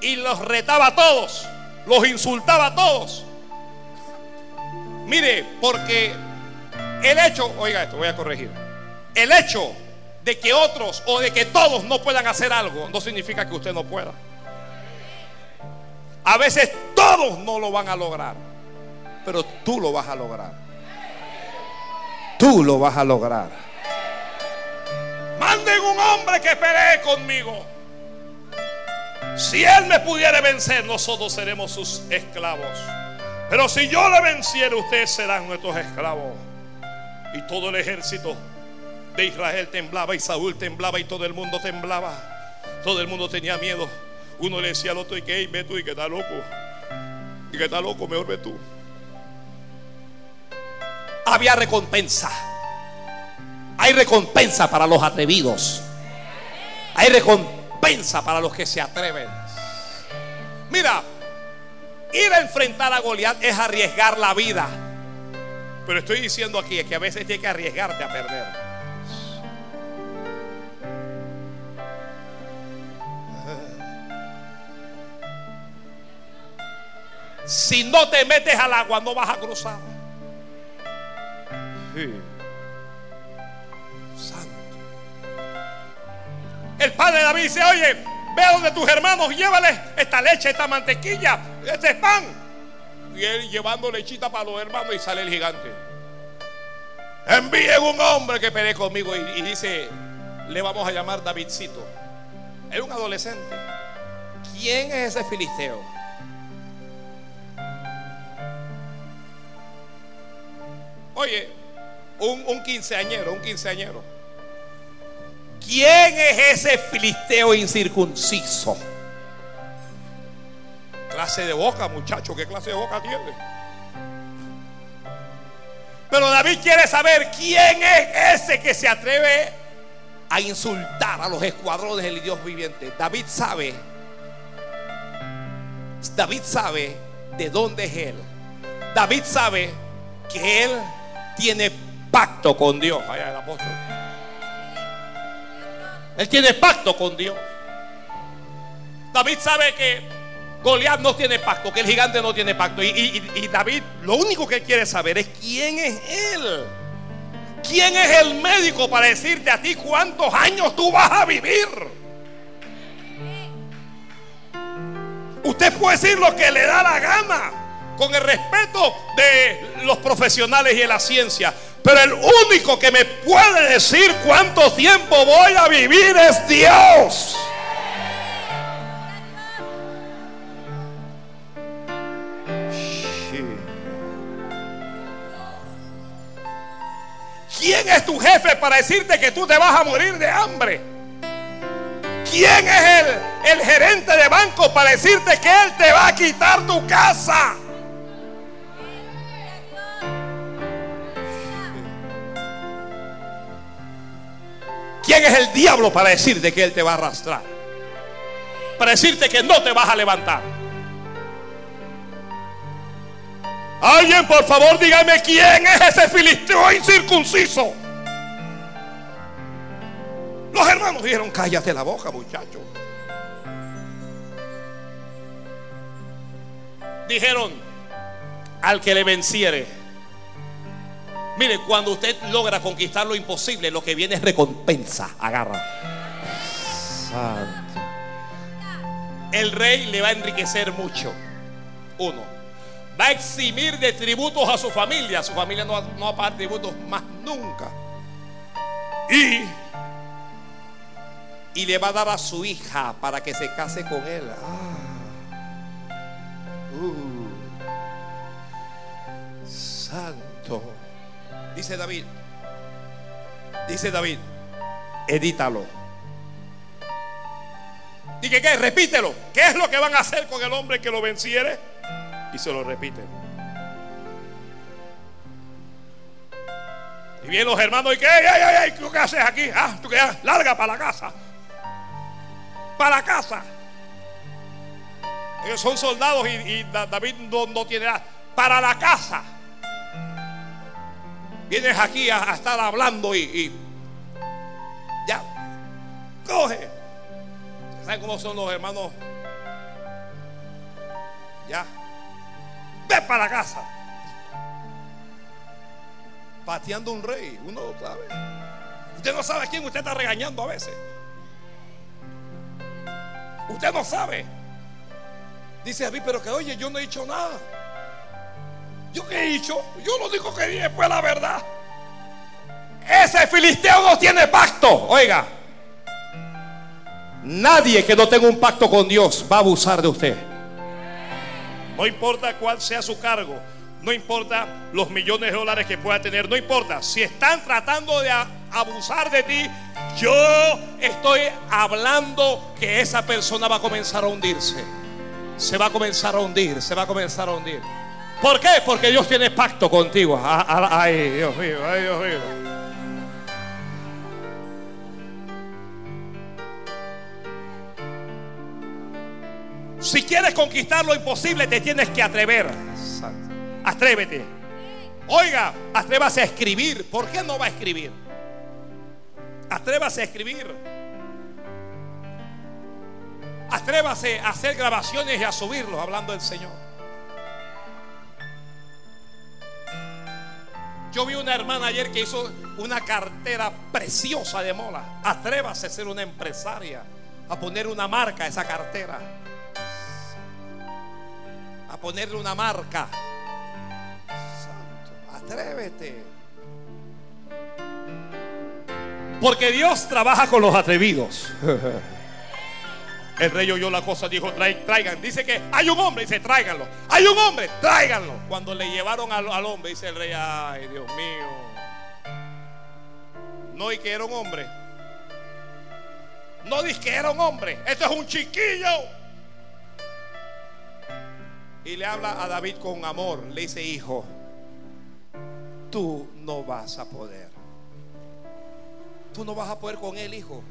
[SPEAKER 1] y los retaba a todos? Los insultaba a todos. Mire, porque el hecho, oiga esto, voy a corregir. El hecho de que otros o de que todos no puedan hacer algo no significa que usted no pueda. A veces todos no lo van a lograr, pero tú lo vas a lograr. Tú lo vas a lograr. Manden un hombre que pelee conmigo. Si él me pudiera vencer, nosotros seremos sus esclavos. Pero si yo le venciera, ustedes serán nuestros esclavos. Y todo el ejército de Israel temblaba y Saúl temblaba y todo el mundo temblaba. Todo el mundo tenía miedo. Uno le decía al otro, y que ve tú, y que está loco. Y que está loco, mejor ve tú. Había recompensa. Hay recompensa para los atrevidos. Hay recompensa para los que se atreven. Mira, ir a enfrentar a Goliat es arriesgar la vida. Pero estoy diciendo aquí que a veces tienes que arriesgarte a perder. Si no te metes al agua, no vas a cruzar. Santo. El padre David dice: Oye, ve a donde tus hermanos, llévales esta leche, esta mantequilla, este pan. Y él llevando lechita para los hermanos y sale el gigante. Envíen un hombre que pelee conmigo y, y dice: Le vamos a llamar Davidcito. Es un adolescente. ¿Quién es ese filisteo? Oye, un, quinceañero, un quinceañero. ¿Quién es ese filisteo incircunciso? Clase de boca, muchacho, ¿qué clase de boca tiene? Pero David quiere saber quién es ese que se atreve a insultar a los escuadrones del Dios viviente. David sabe, David sabe de dónde es él. David sabe que él tiene pacto con Dios. Allá el apóstol. Él tiene pacto con Dios. David sabe que Goliat no tiene pacto, que el gigante no tiene pacto. Y, David lo único que quiere saber es quién es él. ¿Quién es el médico para decirte a ti cuántos años tú vas a vivir? Usted puede decir lo que le da la gana con el respeto de los profesionales y de la ciencia. Pero el único que me puede decir cuánto tiempo voy a vivir es Dios. ¿Quién es tu jefe para decirte que tú te vas a morir de hambre? ¿quién es el, el gerente de banco para decirte que él te va a quitar tu casa? ¿Quién es el diablo para decirte que él te va a arrastrar? Para decirte que no te vas a levantar. Alguien, por favor, dígame quién es ese filisteo incircunciso. Los hermanos dijeron, cállate la boca, muchacho. Dijeron, al que le venciere. Mire, cuando usted logra conquistar lo imposible, lo que viene es recompensa. Agarra. Santo. El rey le va a enriquecer mucho. Uno. Va a eximir de tributos a su familia. Su familia no no va a pagar tributos más nunca. Y y le va a dar a su hija para que se case con él. Ah. Uh. Santo. Dice David. Dice David. Edítalo. Dije que repítelo. ¿Qué es lo que van a hacer con el hombre que lo venciere? Y se lo repiten. Y vienen los hermanos y que, ay, ay, ay, ¿qué haces aquí? Ah, tú que larga para la casa para casa. Ellos son soldados y, David no, tiene nada. Para la casa. Vienes aquí a, estar hablando y, ya. Coge. ¿Saben cómo son los hermanos? Ya. Ve para casa. Pateando un rey. Uno lo sabe. Usted no sabe a quién usted está regañando a veces. Usted no sabe. Dice mí, pero que oye, yo no he dicho nada. ¿Yo qué he dicho? Yo lo digo que dije fue la verdad. Ese filisteo no tiene pacto. Oiga, nadie que no tenga un pacto con Dios va a abusar de usted. No importa cuál sea su cargo, no importa los millones de dólares que pueda tener, no importa. Si están tratando de abusar de ti, yo estoy hablando que esa persona va a comenzar a hundirse. Se va a comenzar a hundir, se va a comenzar a hundir. ¿Por qué? Porque Dios tiene pacto contigo. Ay, Dios mío, ay, Dios mío. Si quieres conquistar lo imposible, te tienes que atrever. Atrévete. Oiga, atrévase a escribir. ¿Por qué no va a escribir? Atrévase a escribir. Atrévase a hacer grabaciones y a subirlos hablando del Señor. Yo vi una hermana ayer que hizo una cartera preciosa de mola. Atrévase a ser una empresaria, a poner una marca a esa cartera. A ponerle una marca. Santo, atrévete. Porque Dios trabaja con los atrevidos. [laughs] El rey oyó la cosa, dijo, traigan. Dice que hay un hombre, dice, tráiganlo. Hay un hombre, tráiganlo. Cuando le llevaron al, hombre, dice el rey, ay, Dios mío. No, y que era un hombre. No dice que era un hombre. Esto es un chiquillo. Y le habla a David con amor. Le dice, hijo, tú no vas a poder tú no vas a poder con él, hijo.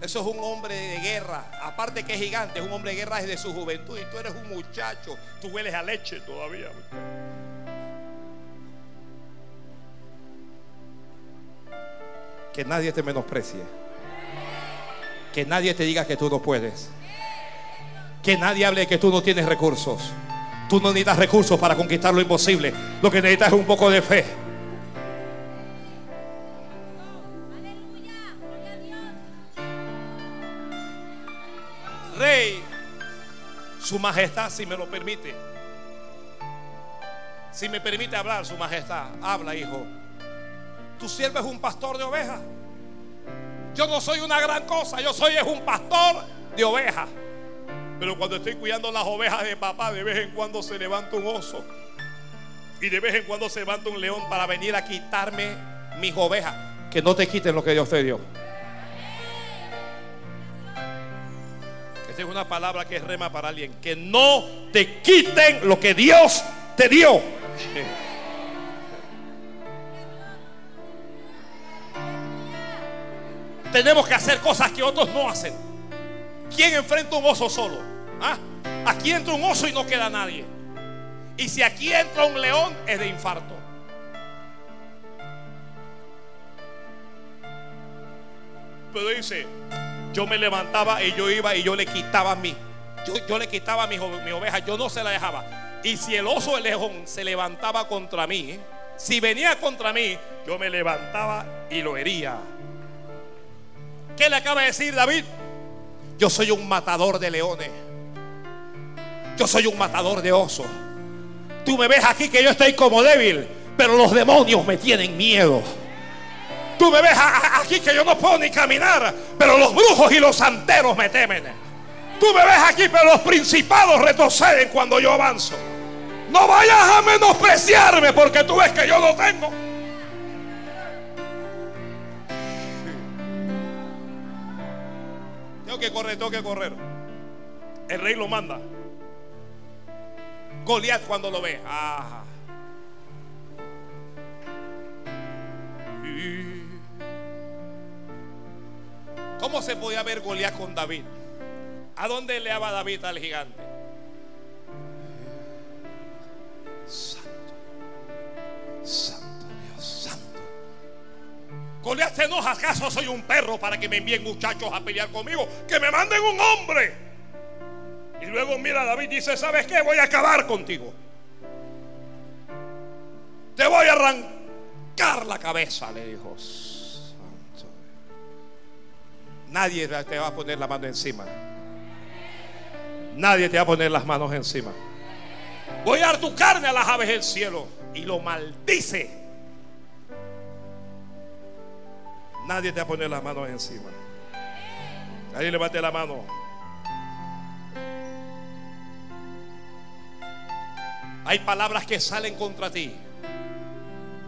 [SPEAKER 1] Eso es un hombre de guerra. Aparte que es gigante, es un hombre de guerra desde su juventud. Y tú eres un muchacho. Tú hueles a leche todavía. Que nadie te menosprecie. Que nadie te diga que tú no puedes. Que nadie hable de que tú no tienes recursos. Tú no necesitas recursos para conquistar lo imposible. Lo que necesitas es un poco de fe. Rey, su majestad, si me lo permite. Si me permite hablar, su majestad, habla, hijo. Tu siervo es un pastor de ovejas. Yo no soy una gran cosa, yo soy es un pastor de ovejas. Pero cuando estoy cuidando las ovejas de papá, de vez en cuando se levanta un oso. Y de vez en cuando se levanta un león para venir a quitarme mis ovejas. Que no te quiten lo que Dios te dio. Es una palabra que es rema para alguien. Que no te quiten lo que Dios te dio. [laughs] Tenemos que hacer cosas que otros no hacen. ¿Quién enfrenta un oso solo? ¿Ah? Aquí entra un oso y no queda nadie. Y si aquí entra un león, es de infarto. Pero dice, yo me levantaba y yo iba y yo le quitaba a mí. Yo, le quitaba a mi, mi, oveja, yo no se la dejaba. Y si el oso el león se levantaba contra mí, si venía contra mí, yo me levantaba y lo hería. ¿Qué le acaba de decir David? Yo soy un matador de leones. Yo soy un matador de osos. Tú me ves aquí que yo estoy como débil, pero los demonios me tienen miedo. Tú me ves aquí que yo no puedo ni caminar, pero los brujos y los santeros me temen. Tú me ves aquí, pero los principados retroceden cuando yo avanzo. No vayas a menospreciarme porque tú ves que yo no tengo. Tengo que correr, tengo que correr. El rey lo manda. Goliat cuando lo ve. ¿Cómo se podía ver Goliat con David? ¿A dónde le daba David al gigante? Santo, Santo Dios, Santo. Goliat se enoja, ¿acaso soy un perro para que me envíen muchachos a pelear conmigo? Que me manden un hombre. Y luego mira a David y dice, ¿sabes qué? Voy a acabar contigo. Te voy a arrancar la cabeza, le dijo. Nadie te va a poner la mano encima. Nadie te va a poner las manos encima. Voy a dar tu carne a las aves del cielo. Y lo maldice. Nadie te va a poner las manos encima. Ahí levante la mano. Hay palabras que salen contra ti.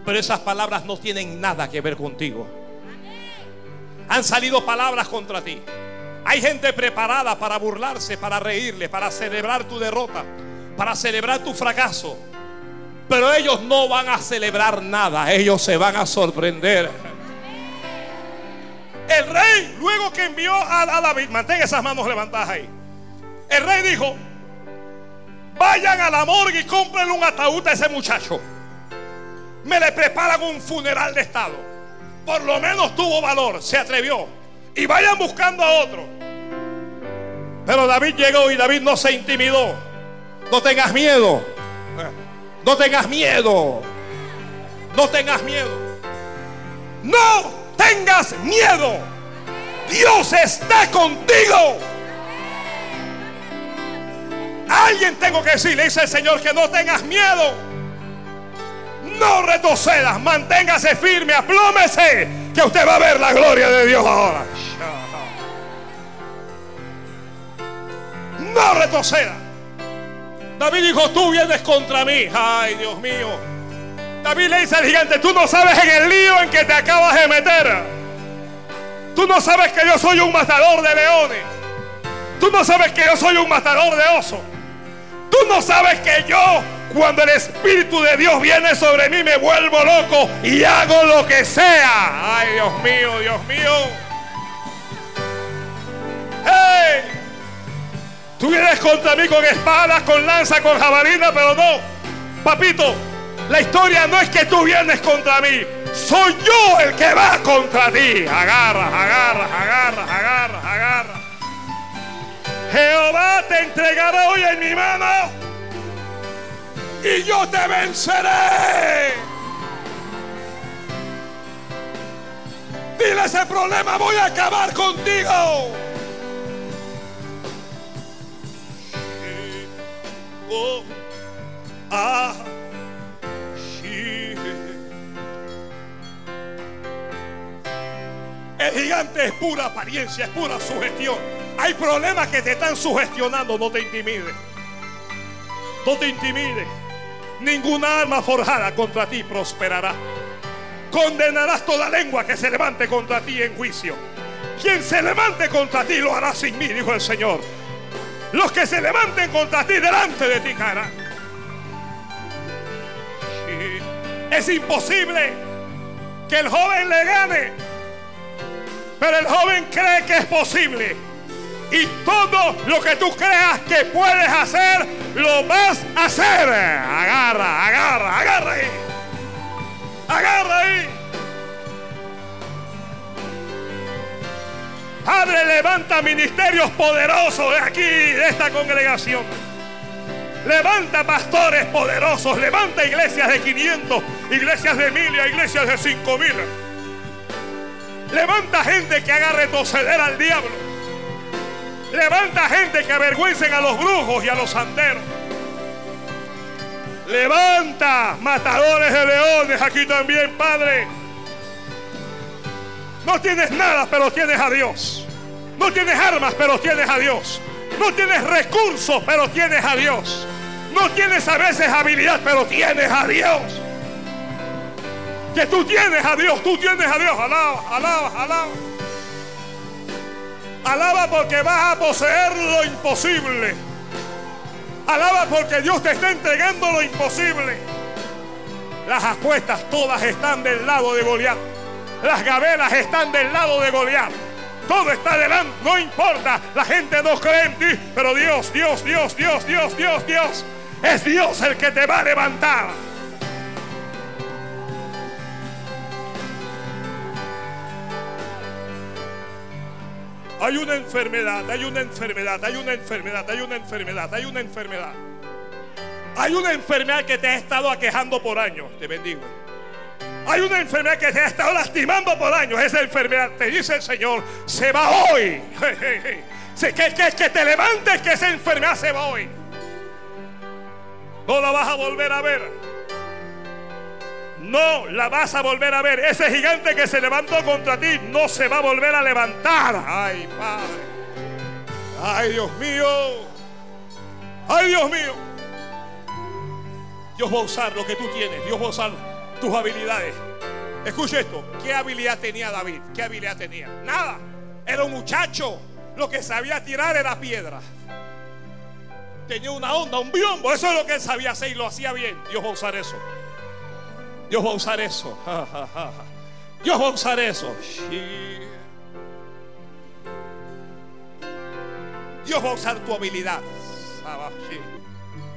[SPEAKER 1] Pero esas palabras no tienen nada que ver contigo. Han salido palabras contra ti. Hay gente preparada para burlarse, para reírle, para celebrar tu derrota, para celebrar tu fracaso. Pero ellos no van a celebrar nada, ellos se van a sorprender. El rey, luego que envió a, David, mantenga esas manos levantadas ahí. El rey dijo, Vayan a la morgue y compren un ataúd a ese muchacho. Me le preparan un funeral de estado. Por lo menos tuvo valor, se atrevió. Y vayan buscando a otro. Pero David llegó y David no se intimidó. No tengas miedo. No tengas miedo. No tengas miedo. No tengas miedo. Dios está contigo. Alguien tengo que decirle, dice el Señor, que no tengas miedo. No retrocedas, manténgase firme, aplómese, que usted va a ver la gloria de Dios ahora. No retroceda. David dijo, tú vienes contra mí. Ay, Dios mío. David le dice al gigante, tú no sabes en el lío en que te acabas de meter. Tú no sabes que yo soy un matador de leones. Tú no sabes que yo soy un matador de osos. Tú no sabes que yo, cuando el Espíritu de Dios viene sobre mí, me vuelvo loco y hago lo que sea. Ay, Dios mío, Dios mío. ¡Hey! Tú vienes contra mí con espadas, con lanza, con jabalina, pero no. Papito, la historia no es que tú vienes contra mí. Soy yo el que va contra ti. Agarra, agarra, agarra, agarra, agarra. Jehová te entregará hoy en mi mano y yo te venceré. Dile ese problema, voy a acabar contigo. El gigante es pura apariencia, es pura sugestión. Hay problemas que te están sugestionando. No te intimides. No te intimides. Ninguna arma forjada contra ti prosperará. Condenarás toda lengua que se levante contra ti en juicio. Quien se levante contra ti lo hará sin mí, dijo el Señor. los que se levanten contra ti delante de ti caerán. Es imposible que el joven le gane, pero el joven cree que es posible. Y todo lo que tú creas que puedes hacer, lo vas a hacer. Agarra, agarra, agarra ahí. Agarra ahí. Padre, levanta ministerios poderosos de aquí, de esta congregación. Levanta pastores poderosos, levanta iglesias de 500, iglesias de mil iglesias de 5000. Levanta gente que haga retroceder al diablo. Levanta gente que avergüencen a los brujos y a los santeros. Levanta matadores de leones aquí también, Padre. No tienes nada, pero tienes a Dios. No tienes armas, pero tienes a Dios. No tienes recursos, pero tienes a Dios. No tienes a veces habilidad, pero tienes a Dios. Que tú tienes a Dios, tú tienes a Dios. Alaba, alaba, alaba. Alaba porque vas a poseer lo imposible. Alaba porque Dios te está entregando lo imposible. Las apuestas todas están del lado de Goliat. Las gabelas están del lado de Goliat. Todo está delante, no importa. La gente no cree en ti, pero Dios, Dios, Dios, Dios, Dios, Dios, Dios. Es Dios el que te va a levantar. Hay una enfermedad, hay una enfermedad, hay una enfermedad, hay una enfermedad, hay una enfermedad. Hay una enfermedad que te ha estado aquejando por años. Te bendigo. Hay una enfermedad que te ha estado lastimando por años. Esa enfermedad, te dice el Señor, se va hoy. [laughs] Que, que, que te levantes, que esa enfermedad se va hoy. No la vas a volver a ver. No la vas a volver a ver. Ese gigante que se levantó contra ti no se va a volver a levantar. Ay, Padre. Ay, Dios mío. Ay, Dios mío. Dios va a usar lo que tú tienes. Dios va a usar tus habilidades. Escucha esto. ¿Qué habilidad tenía David? ¿Qué habilidad tenía? Nada. Era un muchacho. Lo que sabía tirar era piedra. Tenía una onda, un biombo. Eso es lo que él sabía hacer y lo hacía bien. Dios va a usar eso. Dios va a usar eso. [laughs] Dios va a usar eso. Dios va a usar tu habilidad.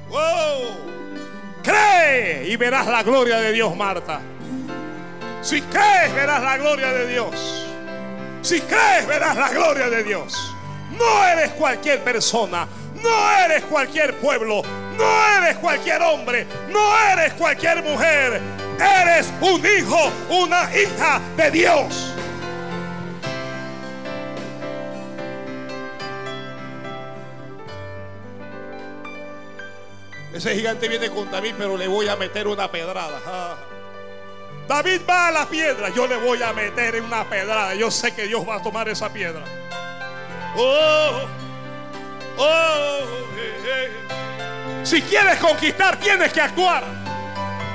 [SPEAKER 1] Wow. Cree y verás la gloria de Dios, Marta. Si crees, verás la gloria de Dios. Si crees, verás la gloria de Dios. No eres cualquier persona. No eres cualquier pueblo. No eres cualquier hombre. No eres cualquier mujer. Eres un hijo, una hija de Dios. Ese gigante viene contra mí, pero le voy a meter una pedrada. David va a la piedra, yo le voy a meter en una pedrada. Yo sé que Dios va a tomar esa piedra. Oh, oh, Si quieres conquistar, tienes que actuar.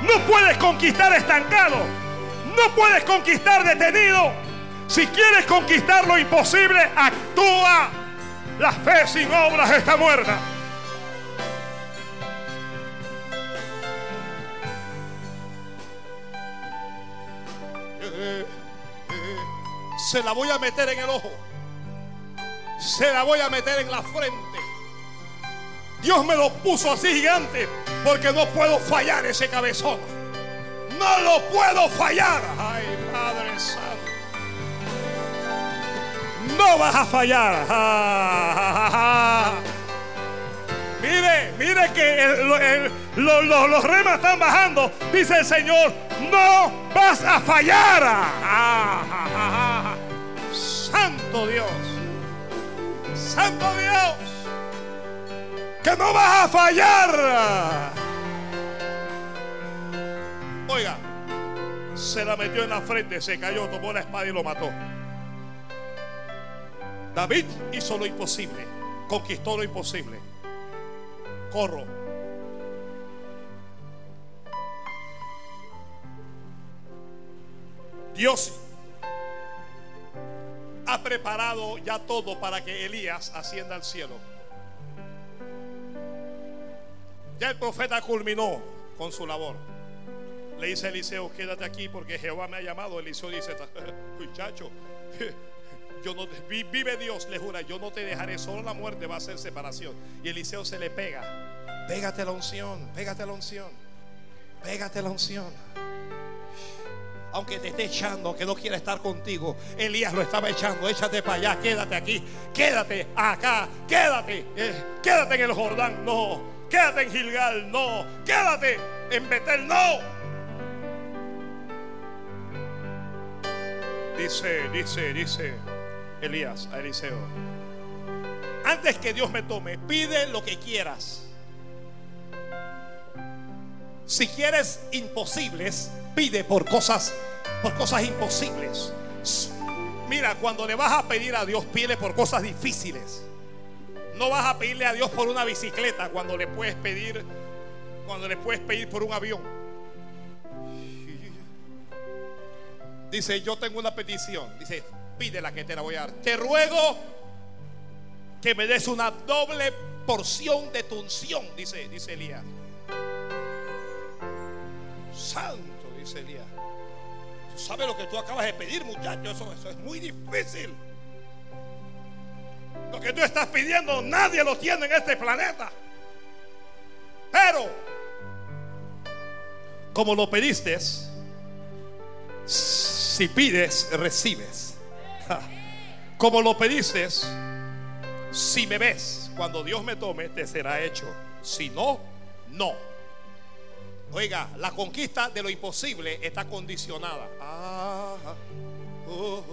[SPEAKER 1] No puedes conquistar estancado. No puedes conquistar detenido. Si quieres conquistar lo imposible, actúa. La fe sin obras está muerta. Se la voy a meter en el ojo. Se la voy a meter en la frente. Dios me lo puso así gigante porque no puedo fallar ese cabezón. No lo puedo fallar. Ay, Padre Santo. No vas a fallar. Mire, mire que los remas están bajando. Dice el Señor, no vas a fallar. Santo Dios. Santo Dios. Que no vas a fallar. Oiga, se la metió en la frente, se cayó, tomó la espada y lo mató. David hizo lo imposible, conquistó lo imposible. Corro. Dios ha preparado ya todo para que Elías ascienda al cielo. Ya el profeta culminó con su labor. Le dice a Eliseo, quédate aquí porque Jehová me ha llamado. Eliseo dice, [laughs] muchacho, [laughs] yo no, vive Dios, le jura, yo no te dejaré, solo la muerte va a ser separación. Y Eliseo se le pega, pégate la unción, pégate la unción, pégate la unción. Aunque te esté echando, que no quiera estar contigo, Elías lo estaba echando, échate para allá, quédate aquí, quédate acá, quédate, eh, quédate en el Jordán, no, quédate en Gilgal, no, quédate en Betel, no. Dice, dice, dice Elías a Eliseo. Antes que Dios me tome, pide lo que quieras. Si quieres imposibles, pide por cosas, por cosas imposibles. Mira, cuando le vas a pedir a Dios, pide por cosas difíciles. No vas a pedirle a Dios por una bicicleta cuando le puedes pedir, cuando le puedes pedir por un avión. Dice, yo tengo una petición. Dice, pídela que te la voy a dar. Te ruego que me des una doble porción de tu unción, dice, dice Elías. Santo, dice Elías. Tú sabes lo que tú acabas de pedir, muchacho. Eso, eso es muy difícil. Lo que tú estás pidiendo, nadie lo tiene en este planeta. Pero, como lo pediste, si pides, recibes. Como lo pediste, si me ves, cuando Dios me tome, te será hecho. Si no, no. Oiga, la conquista de lo imposible está condicionada. Ah, oh.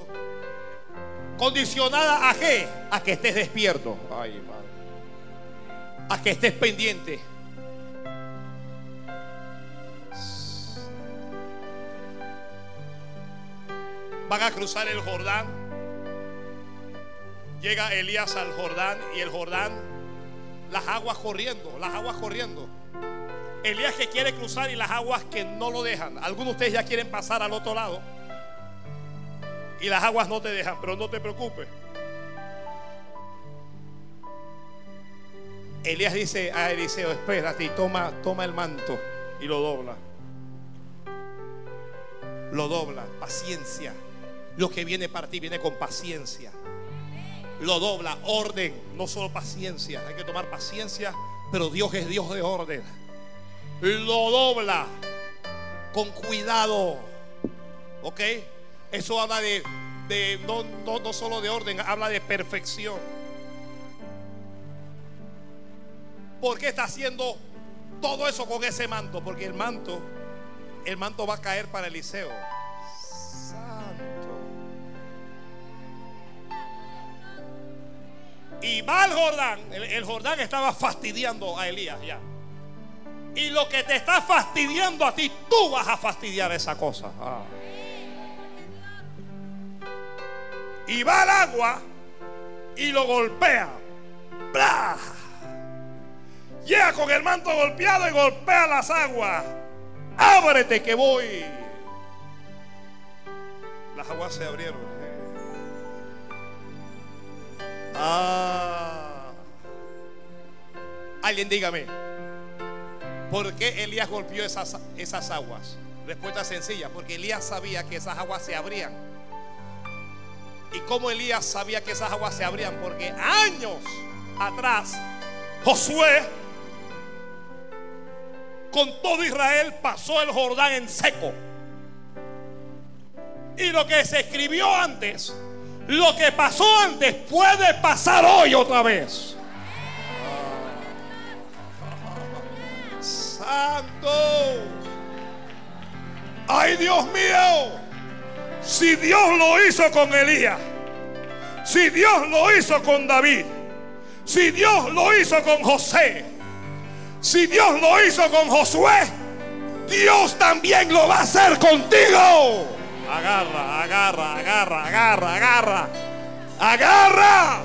[SPEAKER 1] Condicionada a qué? A que estés despierto. Ay, madre. A que estés pendiente van a cruzar el Jordán. Llega Elías al Jordán y el Jordán, las aguas corriendo, las aguas corriendo. Elías que quiere cruzar y las aguas que no lo dejan. Algunos de ustedes ya quieren pasar al otro lado y las aguas no te dejan, pero no te preocupes. Elías dice a Eliseo, espérate y toma, toma el manto y lo dobla. Lo dobla, paciencia. Lo que viene para ti viene con paciencia. Lo dobla, orden, no solo paciencia. Hay que tomar paciencia, pero Dios es Dios de orden. Lo dobla con cuidado. ¿Ok? Eso habla de, no, no, no solo de orden, habla de perfección. ¿Por qué está haciendo todo eso con ese manto? Porque el manto, el manto va a caer para Eliseo. Y va al Jordán. El, Jordán estaba fastidiando a Elías ya. Y lo que te está fastidiando a ti, tú vas a fastidiar esa cosa. Ah. Y va al agua y lo golpea. ¡Blah! Llega con el manto golpeado y golpea las aguas. Ábrete que voy. Las aguas se abrieron. Ah. Alguien dígame, ¿por qué Elías golpeó esas, esas aguas? Respuesta sencilla, porque Elías sabía que esas aguas se abrían. ¿Y cómo Elías sabía que esas aguas se abrían? Porque años atrás Josué con todo Israel pasó el Jordán en seco. Y lo que se escribió antes lo que pasó antes puede pasar hoy otra vez. Santo. Ay Dios mío. Si Dios lo hizo con Elías. Si Dios lo hizo con David. Si Dios lo hizo con José. Si Dios lo hizo con Josué. Dios también lo va a hacer contigo. Agarra, agarra, agarra, agarra, agarra. Agarra.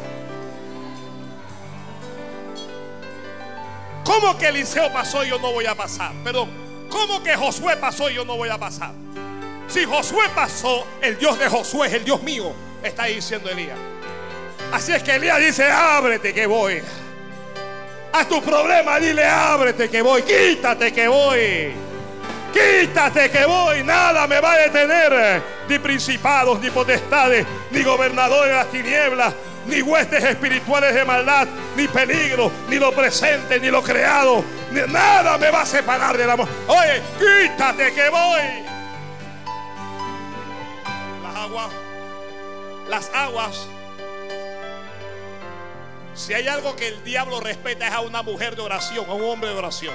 [SPEAKER 1] ¿Cómo que Eliseo pasó y yo no voy a pasar? Perdón. ¿Cómo que Josué pasó y yo no voy a pasar? Si Josué pasó, el Dios de Josué es el Dios mío, está diciendo Elías. Así es que Elías dice, ábrete que voy. A tu problema dile, ábrete que voy, quítate que voy. Quítate que voy, nada me va a detener. Ni principados, ni potestades, ni gobernadores de las tinieblas, ni huestes espirituales de maldad, ni peligro, ni lo presente, ni lo creado. Nada me va a separar del amor. Oye, quítate que voy. Las aguas. Si hay algo que el diablo respeta es a una mujer de oración, a un hombre de oración.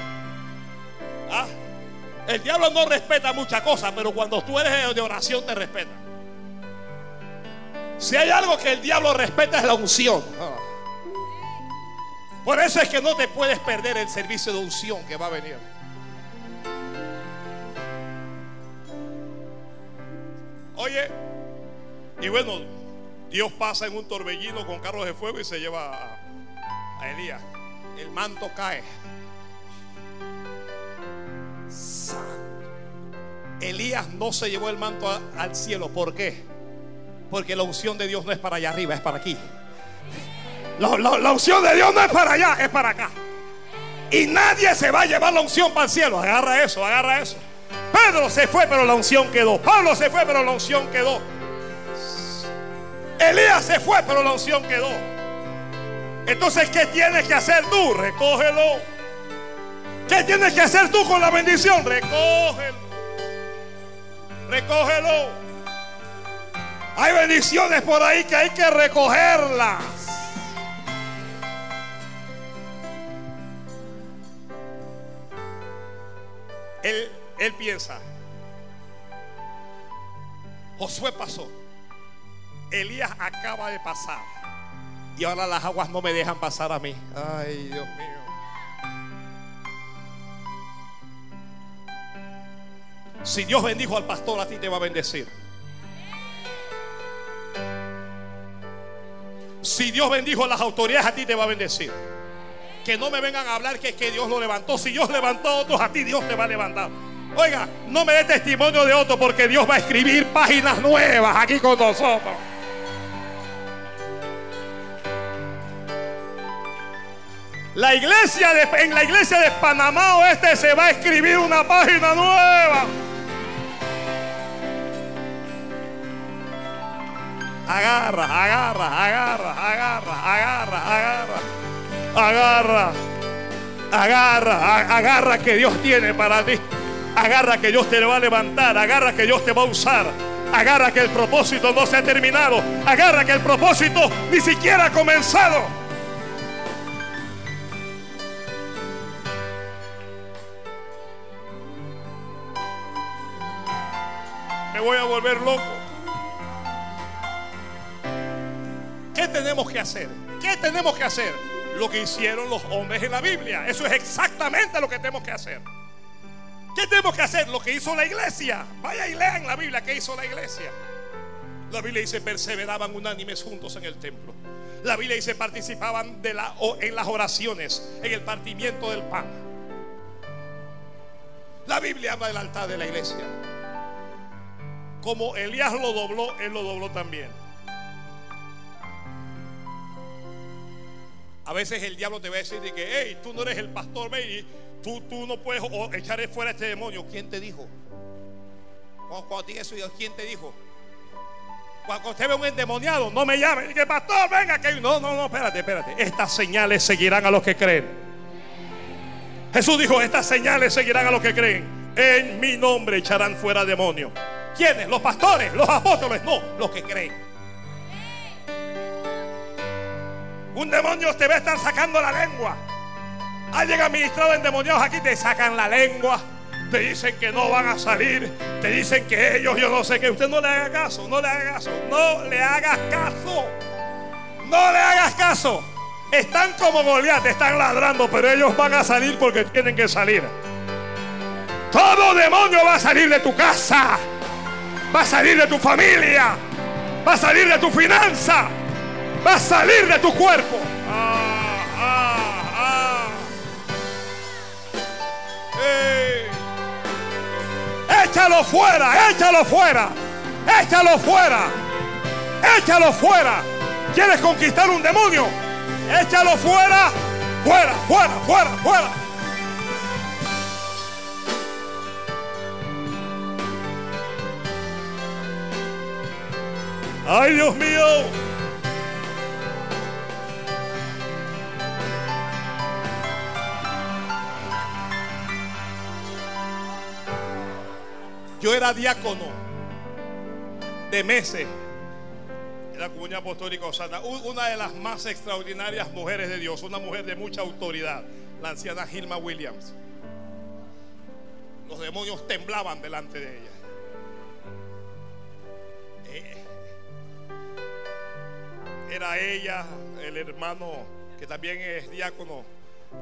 [SPEAKER 1] ¿Ah? El diablo no respeta muchas cosas, pero cuando tú eres de oración te respeta. Si hay algo que el diablo respeta es la unción. Por eso es que no te puedes perder el servicio de unción que va a venir. Oye, y bueno, Dios pasa en un torbellino con carros de fuego y se lleva a, Elías. El manto cae. Elías no se llevó el manto al cielo. ¿Por qué? Porque la unción de Dios no es para allá arriba, es para aquí. La, unción de Dios no es para allá, es para acá. Y nadie se va a llevar la unción para el cielo. Agarra eso, agarra eso. Pedro se fue, pero la unción quedó. Pablo se fue, pero la unción quedó. Elías se fue, pero la unción quedó. Entonces, ¿qué tienes que hacer tú? Recógelo. ¿Qué tienes que hacer tú con la bendición? Recógelo. Recógelo. Hay bendiciones por ahí que hay que recogerlas. Él, él piensa, Josué pasó, Elías acaba de pasar y ahora las aguas no me dejan pasar a mí. Ay, Dios mío. Si Dios bendijo al pastor, a ti te va a bendecir. Si Dios bendijo a las autoridades, a ti te va a bendecir. Que no me vengan a hablar que, que Dios lo levantó. Si Dios levantó a otros, a ti Dios te va a levantar. Oiga, no me dé testimonio de otro porque Dios va a escribir páginas nuevas aquí con nosotros. La iglesia en la iglesia de Panamá Oeste se va a escribir una página nueva. Agarra, agarra, agarra, agarra, agarra, agarra. Agarra. Agarra, agarra que Dios tiene para ti. Agarra que Dios te va a levantar. Agarra que Dios te va a usar. Agarra que el propósito no se ha terminado. Agarra que el propósito ni siquiera ha comenzado. Voy a volver loco. ¿Qué tenemos que hacer? ¿Qué tenemos que hacer? Lo que hicieron los hombres en la Biblia. Eso es exactamente lo que tenemos que hacer. ¿Qué tenemos que hacer? Lo que hizo la iglesia. Vaya y lean la Biblia que hizo la iglesia. La Biblia dice perseveraban unánimes juntos en el templo. La Biblia dice participaban de la, en las oraciones, en el partimiento del pan. La Biblia habla del altar de la iglesia. Como Elías lo dobló, él lo dobló también. A veces el diablo te va a decir de que, hey, tú no eres el pastor, baby. Tú, tú no puedes echar fuera a este demonio. ¿Quién te dijo? Cuando, te eso, ¿quién te dijo? Cuando usted ve un endemoniado, no me llame. Que pastor, venga, que no, no, no, espérate, espérate. Estas señales seguirán a los que creen. Jesús dijo: Estas señales seguirán a los que creen. En mi nombre echarán fuera demonios. ¿Quiénes? Los pastores, los apóstoles, no, los que creen. Un demonio te va a estar sacando la lengua. Alguien administrado endemoniados aquí te sacan la lengua. Te dicen que no van a salir. Te dicen que ellos, yo no sé qué. Usted no le haga caso. No le haga caso. No le hagas caso. No le hagas caso. Están como Goliat, están ladrando, pero ellos van a salir porque tienen que salir. Todo demonio va a salir de tu casa. Va a salir de tu familia. Va a salir de tu finanza va a salir de tu cuerpo. Ah, ah, ah. Échalo fuera, échalo fuera, échalo fuera, échalo fuera. ¿Quieres conquistar un demonio? Échalo fuera fuera, fuera, fuera, fuera. Ay, Dios mío. Yo era diácono de meses en la comunidad apostólica Osana. Una de las más extraordinarias mujeres de Dios, una mujer de mucha autoridad, la anciana Gilma Williams. Los demonios temblaban delante de ella. Era ella, el hermano que también es diácono,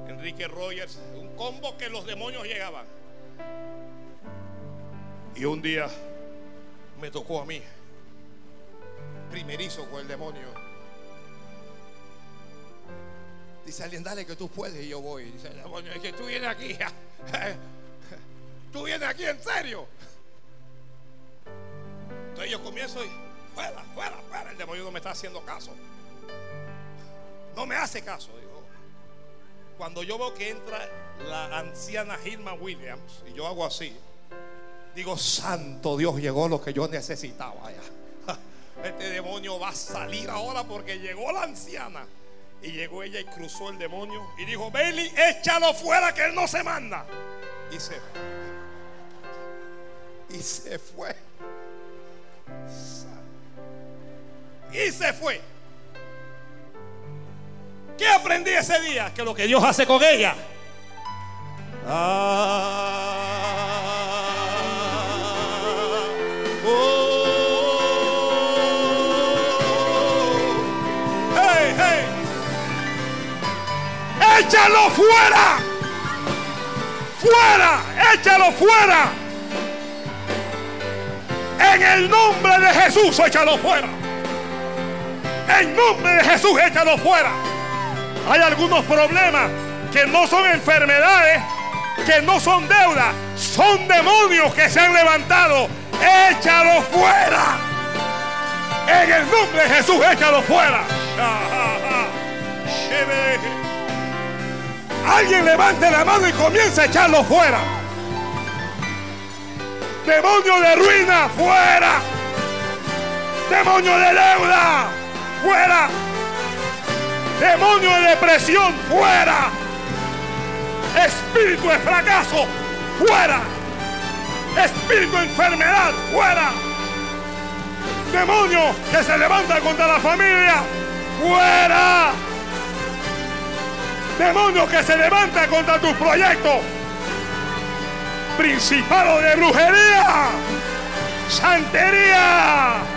[SPEAKER 1] Enrique Rogers, un combo que los demonios llegaban. Y un día me tocó a mí, primerizo con el demonio. Dice alguien, dale que tú puedes y yo voy. Dice el demonio, es que tú vienes aquí. Tú vienes aquí en serio. Entonces yo comienzo y fuera, fuera, fuera. El demonio no me está haciendo caso. No me hace caso. Digo. Cuando yo veo que entra la anciana Gilma Williams y yo hago así. Digo, santo Dios, llegó lo que yo necesitaba. [laughs] Este demonio va a salir ahora porque llegó la anciana. Y llegó ella y cruzó el demonio y dijo, Bailey, échalo fuera que él no se manda. Y se fue. [laughs] Y se fue. Y se fue. ¿Qué aprendí ese día? Que lo que Dios hace con ella. échalo fuera. Fuera, échalo fuera. En el nombre de Jesús, échalo fuera. En nombre de Jesús, échalo fuera. Hay algunos problemas que no son enfermedades, que no son deudas, son demonios que se han levantado. Échalo fuera. En el nombre de Jesús, échalo fuera. Alguien levante la mano y comience a echarlo fuera. Demonio de ruina, fuera. Demonio de deuda, fuera. Demonio de depresión, fuera. Espíritu de fracaso, fuera. Espíritu de enfermedad, fuera. Demonio que se levanta contra la familia, fuera. Demonio que se levanta contra tus proyectos. Principado de brujería. Santería.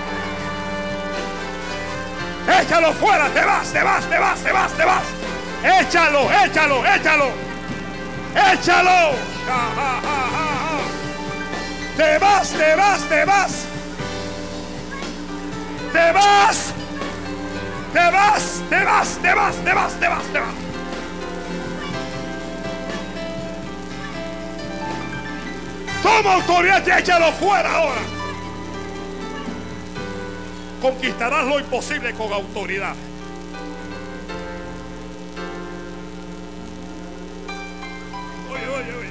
[SPEAKER 1] Échalo fuera, te vas, te vas, te vas, te vas, te vas. Échalo, échalo, échalo. Échalo. Te vas, te vas, te vas. Te vas. Te vas, te vas, te vas, te vas, te vas, te vas. Toma autoridad y échalo fuera ahora. Conquistarás lo imposible con autoridad. Oye, oye, oye.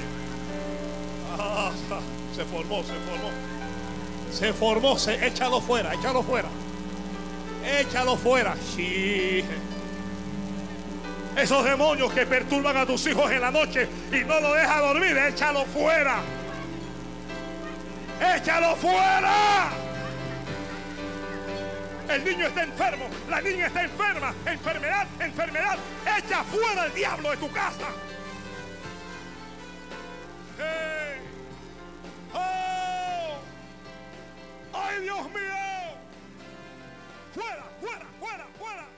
[SPEAKER 1] Ah, se formó, se formó. Se formó, se, échalo fuera, échalo fuera. Échalo fuera. Sí. Esos demonios que perturban a tus hijos en la noche y no lo deja dormir, échalo fuera. Échalo fuera. El niño está enfermo, la niña está enferma, enfermedad, enfermedad. Echa fuera el diablo de tu casa. ¡Oh! ¡Ay, Dios mío! ¡Fuera, fuera, fuera, fuera!